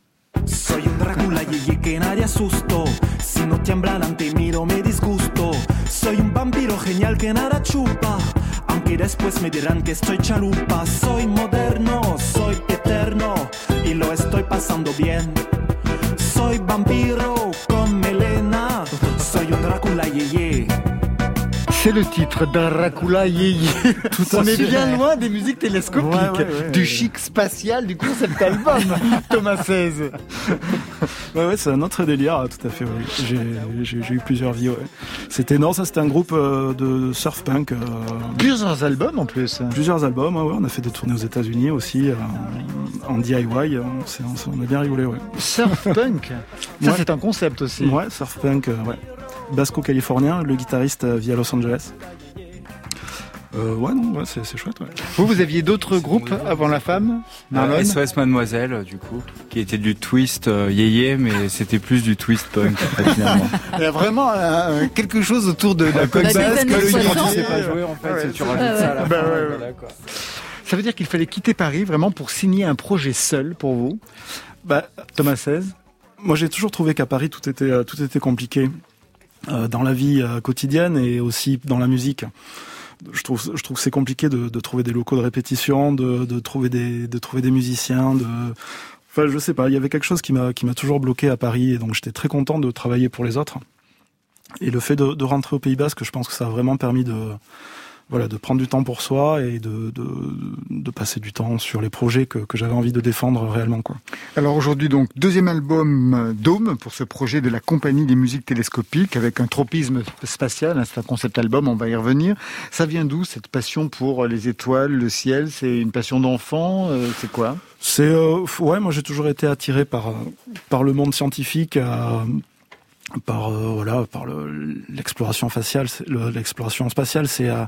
Soy un Drácula y que nadie asustó. Si no tiembla ante miro me disgusto. Soy un vampiro genial que nada chupa. Aunque después me dirán que estoy chalupa. Soy moderno, soy eterno y lo estoy pasando bien. Soy vampiro con. Drácula yeye. C'est le titre Dracula Yeye. Tout On est bien loin des musiques télescopiques, ouais, ouais, ouais, du chic spatial du concept album, Thomas 16. Ouais, ouais, c'est un autre délire, tout à fait. Oui. J'ai eu plusieurs vies. Ouais. C'était non, ça c'était un groupe euh, de surf punk. Euh, plusieurs albums en plus. Plusieurs albums. Ouais, on a fait des tournées aux États-Unis aussi euh, en DIY. On, on, on, a bien rigolé. Ouais. Surf punk. Ça c'est un concept aussi. Ouais, surf punk. ouais. Basco-californien, le guitariste via Los Angeles. Euh, ouais, non, ouais, c'est chouette. Ouais. Vous, vous aviez d'autres groupes avant la femme euh, SOS Mademoiselle, du coup, qui était du twist euh, yéyé, mais c'était plus du twist punk, finalement. Il y a vraiment euh, quelque chose autour de la punk basque que quand tu sais pas jouer, en fait, ouais, tu rajoutes ouais, ça à la bah, fin. Ouais, voilà, quoi. Ça veut dire qu'il fallait quitter Paris vraiment pour signer un projet seul pour vous? Bah, Thomas 16 Moi, j'ai toujours trouvé qu'à Paris, tout était, tout était compliqué. Euh, dans la vie euh, quotidienne et aussi dans la musique. Je trouve, je trouve que c'est compliqué de, de, trouver des locaux de répétition, de, de, trouver des, de trouver des musiciens, de, enfin, je sais pas. Il y avait quelque chose qui m'a, qui m'a toujours bloqué à Paris et donc j'étais très content de travailler pour les autres. Et le fait de, de rentrer au Pays Basque, je pense que ça a vraiment permis de, voilà, de prendre du temps pour soi et de, de, de passer du temps sur les projets que, que j'avais envie de défendre réellement. Quoi. Alors aujourd'hui, donc, deuxième album Dôme pour ce projet de la Compagnie des musiques télescopiques avec un tropisme spatial. C'est un concept album, on va y revenir. Ça vient d'où cette passion pour les étoiles, le ciel? C'est une passion d'enfant euh, C'est quoi? C'est euh, ouais, moi j'ai toujours été attiré par par le monde scientifique. Euh, par euh, voilà par l'exploration faciale l'exploration spatiale c'est euh,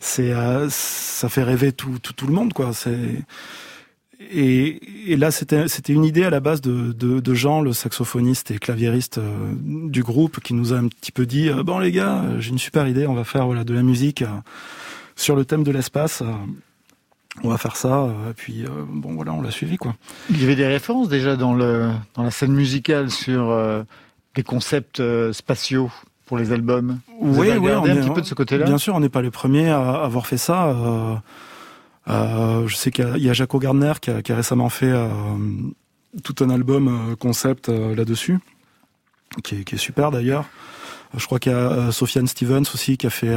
c'est euh, ça fait rêver tout, tout, tout le monde quoi c'est et, et là c'était c'était une idée à la base de, de, de Jean le saxophoniste et claviériste euh, du groupe qui nous a un petit peu dit bon les gars j'ai une super idée on va faire voilà de la musique sur le thème de l'espace on va faire ça, et puis euh, bon voilà, on l'a suivi quoi. Il y avait des références déjà dans le dans la scène musicale sur euh, des concepts euh, spatiaux pour les albums. Vous oui, oui, on un est, petit peu de ce côté-là? Bien sûr, on n'est pas les premiers à avoir fait ça. Euh, euh, je sais qu'il y a Jaco Gardner qui a, qui a récemment fait euh, tout un album concept là-dessus, qui est, qui est super d'ailleurs. Je crois qu'il y a Sofiane Stevens aussi qui a fait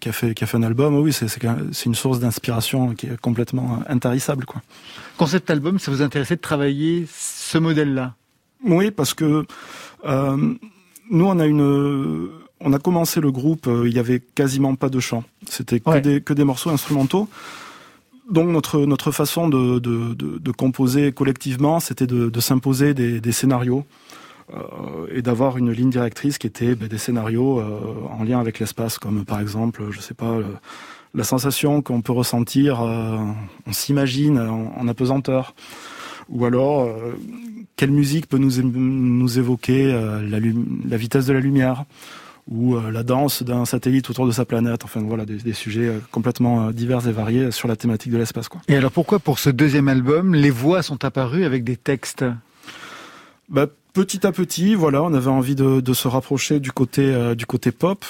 qui a fait qui a fait un album. Oui, c'est c'est une source d'inspiration qui est complètement intarissable quoi. Concept album, ça vous intéressait de travailler ce modèle-là? Oui, parce que nous on a une on a commencé le groupe, euh, il y avait quasiment pas de chant. C'était que ouais. des que des morceaux instrumentaux. Donc notre notre façon de de, de, de composer collectivement, c'était de, de s'imposer des, des scénarios. Euh, et d'avoir une ligne directrice qui était ben, des scénarios euh, en lien avec l'espace, comme par exemple, je sais pas, le, la sensation qu'on peut ressentir, euh, on s'imagine en, en, apesanteur, ou alors euh, quelle musique peut nous nous évoquer la, la, vitesse de la lumière ou la danse d'un satellite autour de sa planète. Enfin voilà, des, des sujets complètement divers et variés sur la thématique de l'espace. Quoi. Et alors pourquoi pour ce deuxième album, les voix sont apparues avec des textes? Bah, petit à petit, voilà, on avait envie de, de se rapprocher du côté euh, du côté pop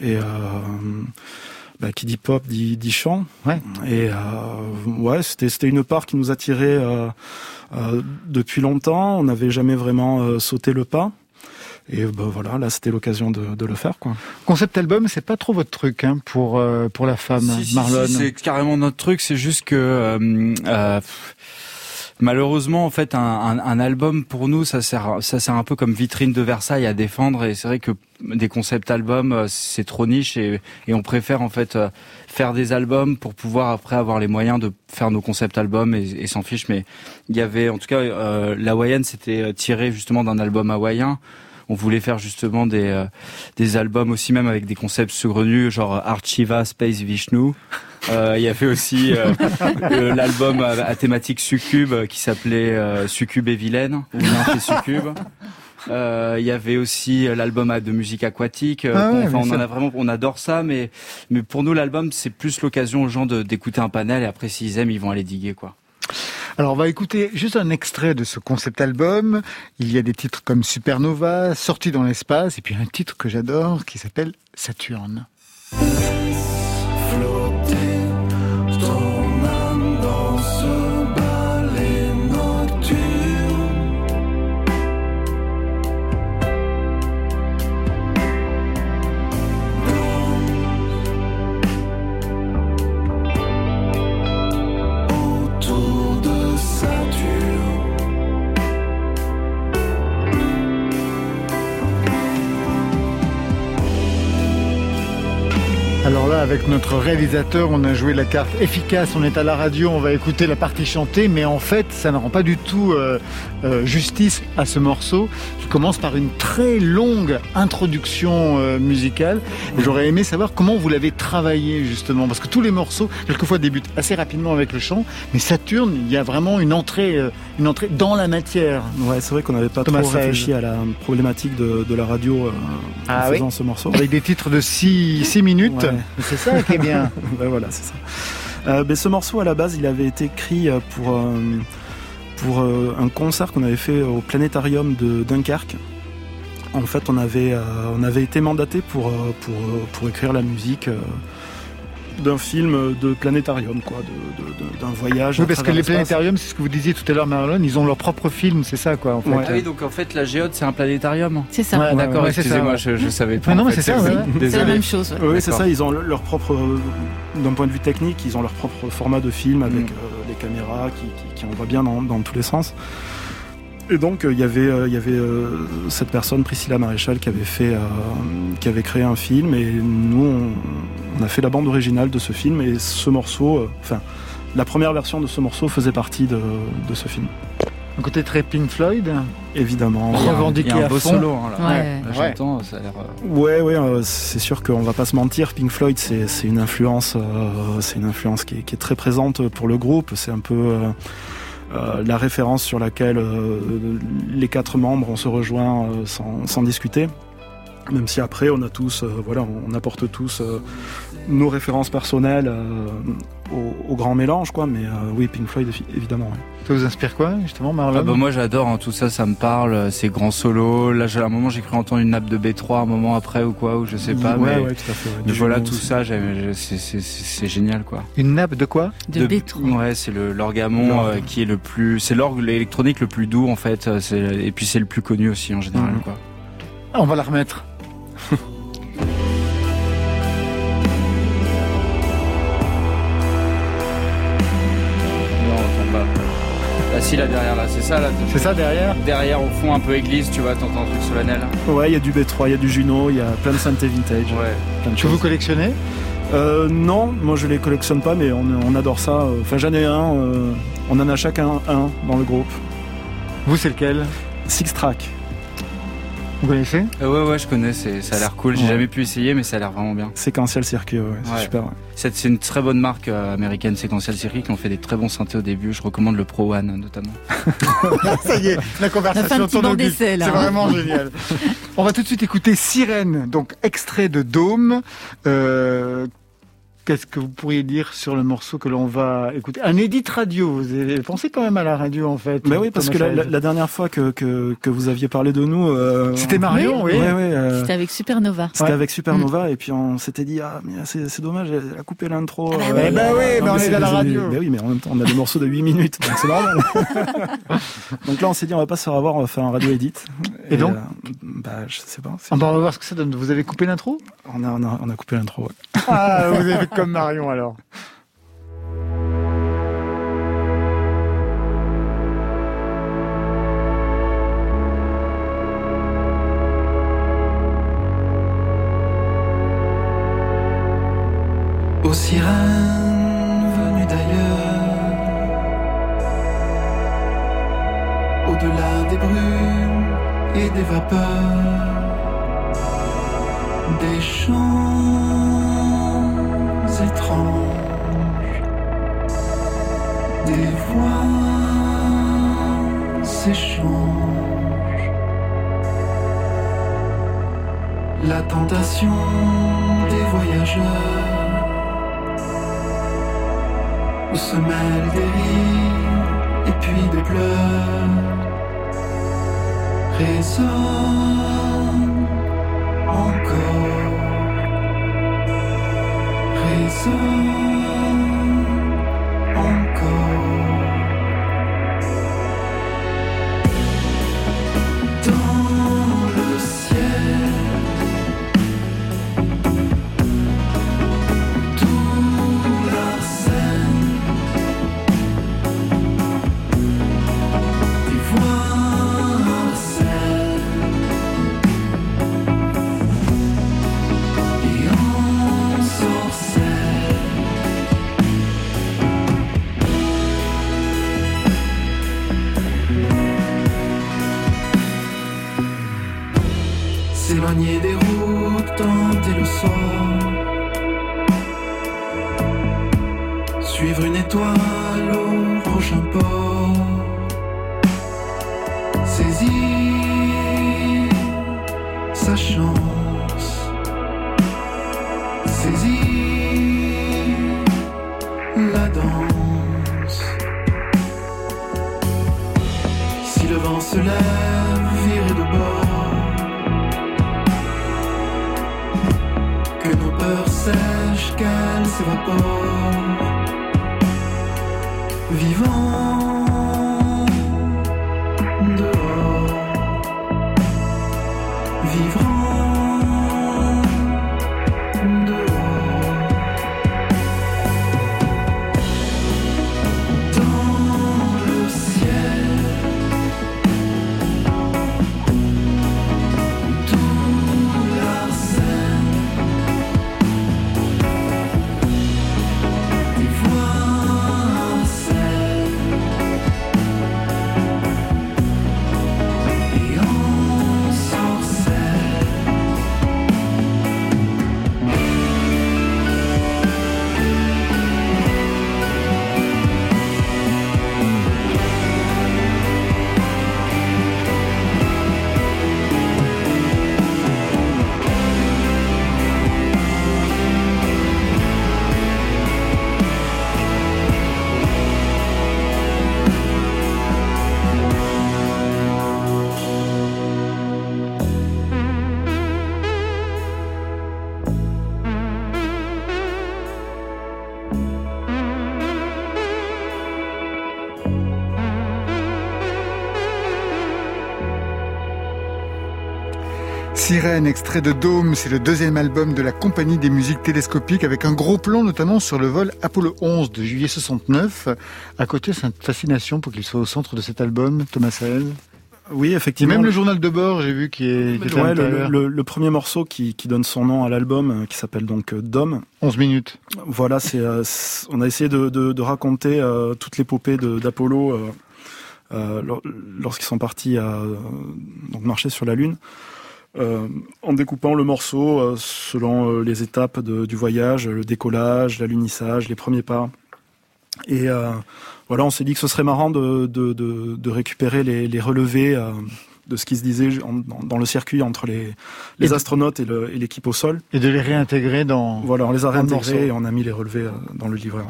et euh, bah, qui dit pop dit, dit chant. Ouais. Et euh, ouais, c'était c'était une part qui nous attirait euh, euh, depuis longtemps. On n'avait jamais vraiment euh, sauté le pas. Et bah, voilà, là c'était l'occasion de, de le faire quoi. Concept album, c'est pas trop votre truc hein, pour euh, pour la femme, Si, Marlon. si, c'est carrément notre truc. C'est juste que euh, euh, malheureusement, en fait, un, album pour nous, ça sert, ça sert un peu comme vitrine de Versailles à défendre. Et c'est vrai que des concept albums, euh, c'est trop niche et, on préfère en fait euh, faire des albums pour pouvoir après avoir les moyens de faire nos concept albums et, et s'en fiche. Mais il y avait, en tout cas, euh, l'hawaïenne, c'était euh, tiré justement d'un album hawaïen. On voulait faire justement des euh, des albums aussi même avec des concepts saugrenus genre Archiva Space Vishnu. Euh, Il y avait aussi euh, euh, l'album à, à thématique succube euh, qui s'appelait euh, Succube et vilaine ou Nymphe et succube. Euh, Il y avait aussi euh, l'album de musique aquatique. euh, Ah ouais, enfin, mais on en a vraiment, on adore ça, mais mais pour nous l'album c'est plus l'occasion aux gens d'écouter un panel et après s'ils aiment ils vont aller diguer quoi. Alors on va écouter juste un extrait de ce concept album. Il y a des titres comme Supernova, Sortie dans l'espace, et puis un titre que j'adore qui s'appelle Saturne. Avec notre réalisateur, on a joué la carte efficace, on est à la radio, on va écouter la partie chantée, mais en fait, ça ne rend pas du tout euh, euh, justice à ce morceau, qui commence par une très longue introduction euh, musicale. J'aurais aimé savoir comment vous l'avez travaillé, justement, parce que tous les morceaux, quelquefois, débutent assez rapidement avec le chant, mais Saturne, il y a vraiment une entrée, euh, une entrée dans la matière. Ouais, c'est vrai qu'on n'avait pas Thomas trop réfléchi à la problématique de, de la radio euh, Ah en oui. faisant ce morceau. Avec des titres de 6 minutes, Ouais. c'est ça qui est bien. Voilà, c'est ça. Euh, ben, ce morceau, à la base, il avait été écrit pour, euh, pour euh, un concert qu'on avait fait au planétarium de Dunkerque. En fait, on avait, euh, on avait été mandaté pour, euh, pour, euh, pour écrire la musique euh, d'un film de planétarium, quoi, de- de- de- d'un voyage. Oui, parce que les planétariums, c'est ce que vous disiez tout à l'heure, Marlon, ils ont leur propre film, c'est ça, quoi, en fait. Ah oui, donc en fait la géode c'est un planétarium. C'est ça. Ouais, Ah, D'accord, ouais, excusez-moi, ouais. je, je savais pas. Mais non, c'est ça. C'est la même chose. ouais. Oui, c'est ça, ils ont le- leur propre, d'un point de vue technique, ils ont leur propre format de film avec Mm. euh, caméras qui, qui, qui bien dans, tous les sens. Et donc euh, il y avait, euh, y avait euh, cette personne, Priscilla Maréchal, qui avait fait, qui avait créé un film, et nous on, a fait la bande originale de ce film, et ce morceau, enfin la première version de ce morceau faisait partie de ce film. Un côté très Pink Floyd. Évidemment. Revendiqué à fond. solo. hein, là. Ouais. Là, Ouais. J'entends, ça a l'air. euh, Ouais, ouais, euh, c'est sûr qu'on va pas se mentir. Pink Floyd, c'est c'est une influence, euh, c'est une influence qui est, qui est très présente pour le groupe. C'est un peu euh, euh, la référence sur laquelle euh, les quatre membres on se rejoint euh, sans, sans discuter. Même si après on a tous, euh, voilà, on apporte tous euh, nos références personnelles euh, au, au grand mélange, quoi. Mais euh, oui, Pink Floyd, évi- évidemment. ouais. Ça vous inspire quoi, justement, Marlon Ah bah moi j'adore hein, tout ça, ça me parle, euh, ces grands solos. Là, j'ai- à un moment j'ai cru entendre une nappe de B3 un moment après ou quoi, ou je sais pas. ouais, mais, ouais, tout à fait. ouais. mais Du voilà tout aussi. ça, c'est- c'est c'est- c'est génial quoi. Une nappe de quoi? De B3. Ouais, c'est l'orgamon euh, qui est le plus, c'est l'orgue électronique le plus doux en fait. Et puis c'est le plus connu aussi en général Mhm. quoi. Ah, On va la remettre. Là, si là derrière là, c'est ça là. C'est ça derrière Derrière au fond un peu église, tu vois, t'entends un truc solennel. Ouais, il y a du B3, il y a du Juno, il y a plein de synthé vintage. Ouais. plein de Que choses. vous collectionnez? Euh, non, moi je les collectionne pas, mais on, on adore ça. euh, Enfin, j'en ai un. euh, on en a chacun un dans le groupe. Vous, c'est lequel? Six track. Vous connaissez Euh, ouais ouais, je connais, c'est ça a l'air cool. J'ai Ouais. jamais pu essayer, mais ça a l'air vraiment bien. Séquentiel circuit, ouais, c'est Ouais. super. ouais. C'est c'est une très bonne marque euh, américaine Sequential Circuit qui ont fait des très bons synthés au début. Je recommande le Pro One notamment. Ça y est, la conversation tourne au C'est hein. vraiment génial. On va tout de suite écouter Sirène, donc extrait de Dôme. Euh, qu'est-ce que vous pourriez dire sur le morceau que l'on va écouter Un édit radio, vous avez pensé quand même à la radio en fait Mais oui, parce que la, la, dernière fois que, que, que, vous aviez parlé de nous... Euh, c'était Marion, oui. oui. c'était avec Supernova. C'était avec Supernova, mm. et puis on s'était dit, ah, mais c'est dommage, elle a coupé l'intro. Ah bah, euh, bah oui, mais on est, à la radio. Mais oui, mais en même temps, on a des morceaux de 8 minutes, donc c'est normal. donc là, on s'est dit, on va pas se revoir, on va faire un radio edit. Et, et donc Bah, je sais pas. On va voir ce que ça donne. Vous avez coupé l'intro? On a, on, a, on a coupé l'intro, ouais. Ah, vous avez comme Marion alors. Aux sirènes venues d'ailleurs, au-delà des brumes et des vapeurs, des chants étranges, des voix s'échangent. La tentation des voyageurs se mêlent des rires et puis des pleurs. Résonne encore résonne Saisir la danse. Si le vent se lève, virer de bord Que nos peurs sèchent, qu'elles s'évaporent. Vivant Sirène, extrait de Dôme, c'est le deuxième album de la Compagnie des musiques télescopiques avec un gros plan notamment sur le vol Apollo 11 de juillet 69. À côté, c'est une fascination pour qu'il soit au centre de cet album, Thomas Saez. Oui, effectivement. Même le journal de bord, j'ai vu, qui est, qui Ouais, le, le- le premier morceau qui, qui donne son nom à l'album, euh, qui s'appelle donc euh, Dom. 11 minutes. Voilà, c'est, euh, c'est- on a essayé de, de, de raconter euh, toute l'épopée d'Apollo euh, lor- lorsqu'ils sont partis à donc marcher sur la Lune. Euh, en découpant le morceau euh, selon euh, les étapes du voyage, le décollage, l'alunissage, les premiers pas. Et voilà, on s'est dit que ce serait marrant de, récupérer les, relevés de ce qui se disait dans, le circuit entre les, les astronautes et l'équipe au sol. Et de les réintégrer dans. Voilà, on les a réintégrés et on a mis les relevés euh, dans le livret.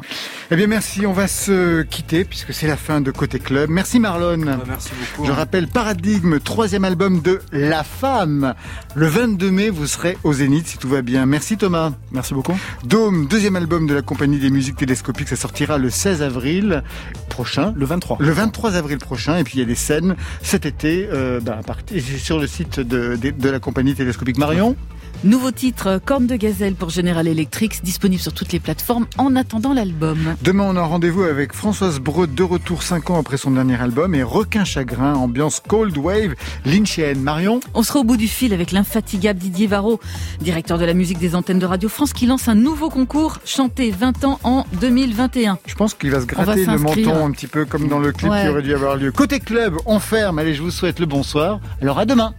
Eh bien, merci. On va se quitter puisque c'est la fin de Côté Club. Merci Marlon. merci beaucoup. Je rappelle Paradigme, troisième album de La Femme. Le 22 mai, vous serez au Zénith si tout va bien. Merci Thomas. Merci beaucoup. Dôme, deuxième album de la compagnie des musiques télescopiques. Ça sortira le 16 avril prochain. Le 23. Le 23 avril prochain. Et puis il y a des scènes cet été euh, bah, sur le site de, de la compagnie télescopique Marion. Nouveau titre, Corne de Gazelle pour General Electric, disponible sur toutes les plateformes en attendant l'album. Demain, on a rendez-vous avec Françoise Breu, de retour 5 ans après son dernier album, et Requin Chagrin, ambiance Cold Wave, Lynchienne. Marion On sera au bout du fil avec l'infatigable Didier Varro, directeur de la musique des antennes de Radio France, qui lance un nouveau concours, chanté 20 ans en 2021. Je pense qu'il va se gratter le menton un petit peu comme dans le clip qui aurait dû avoir lieu. Côté club, on ferme. Allez, je vous souhaite le bonsoir. Alors à demain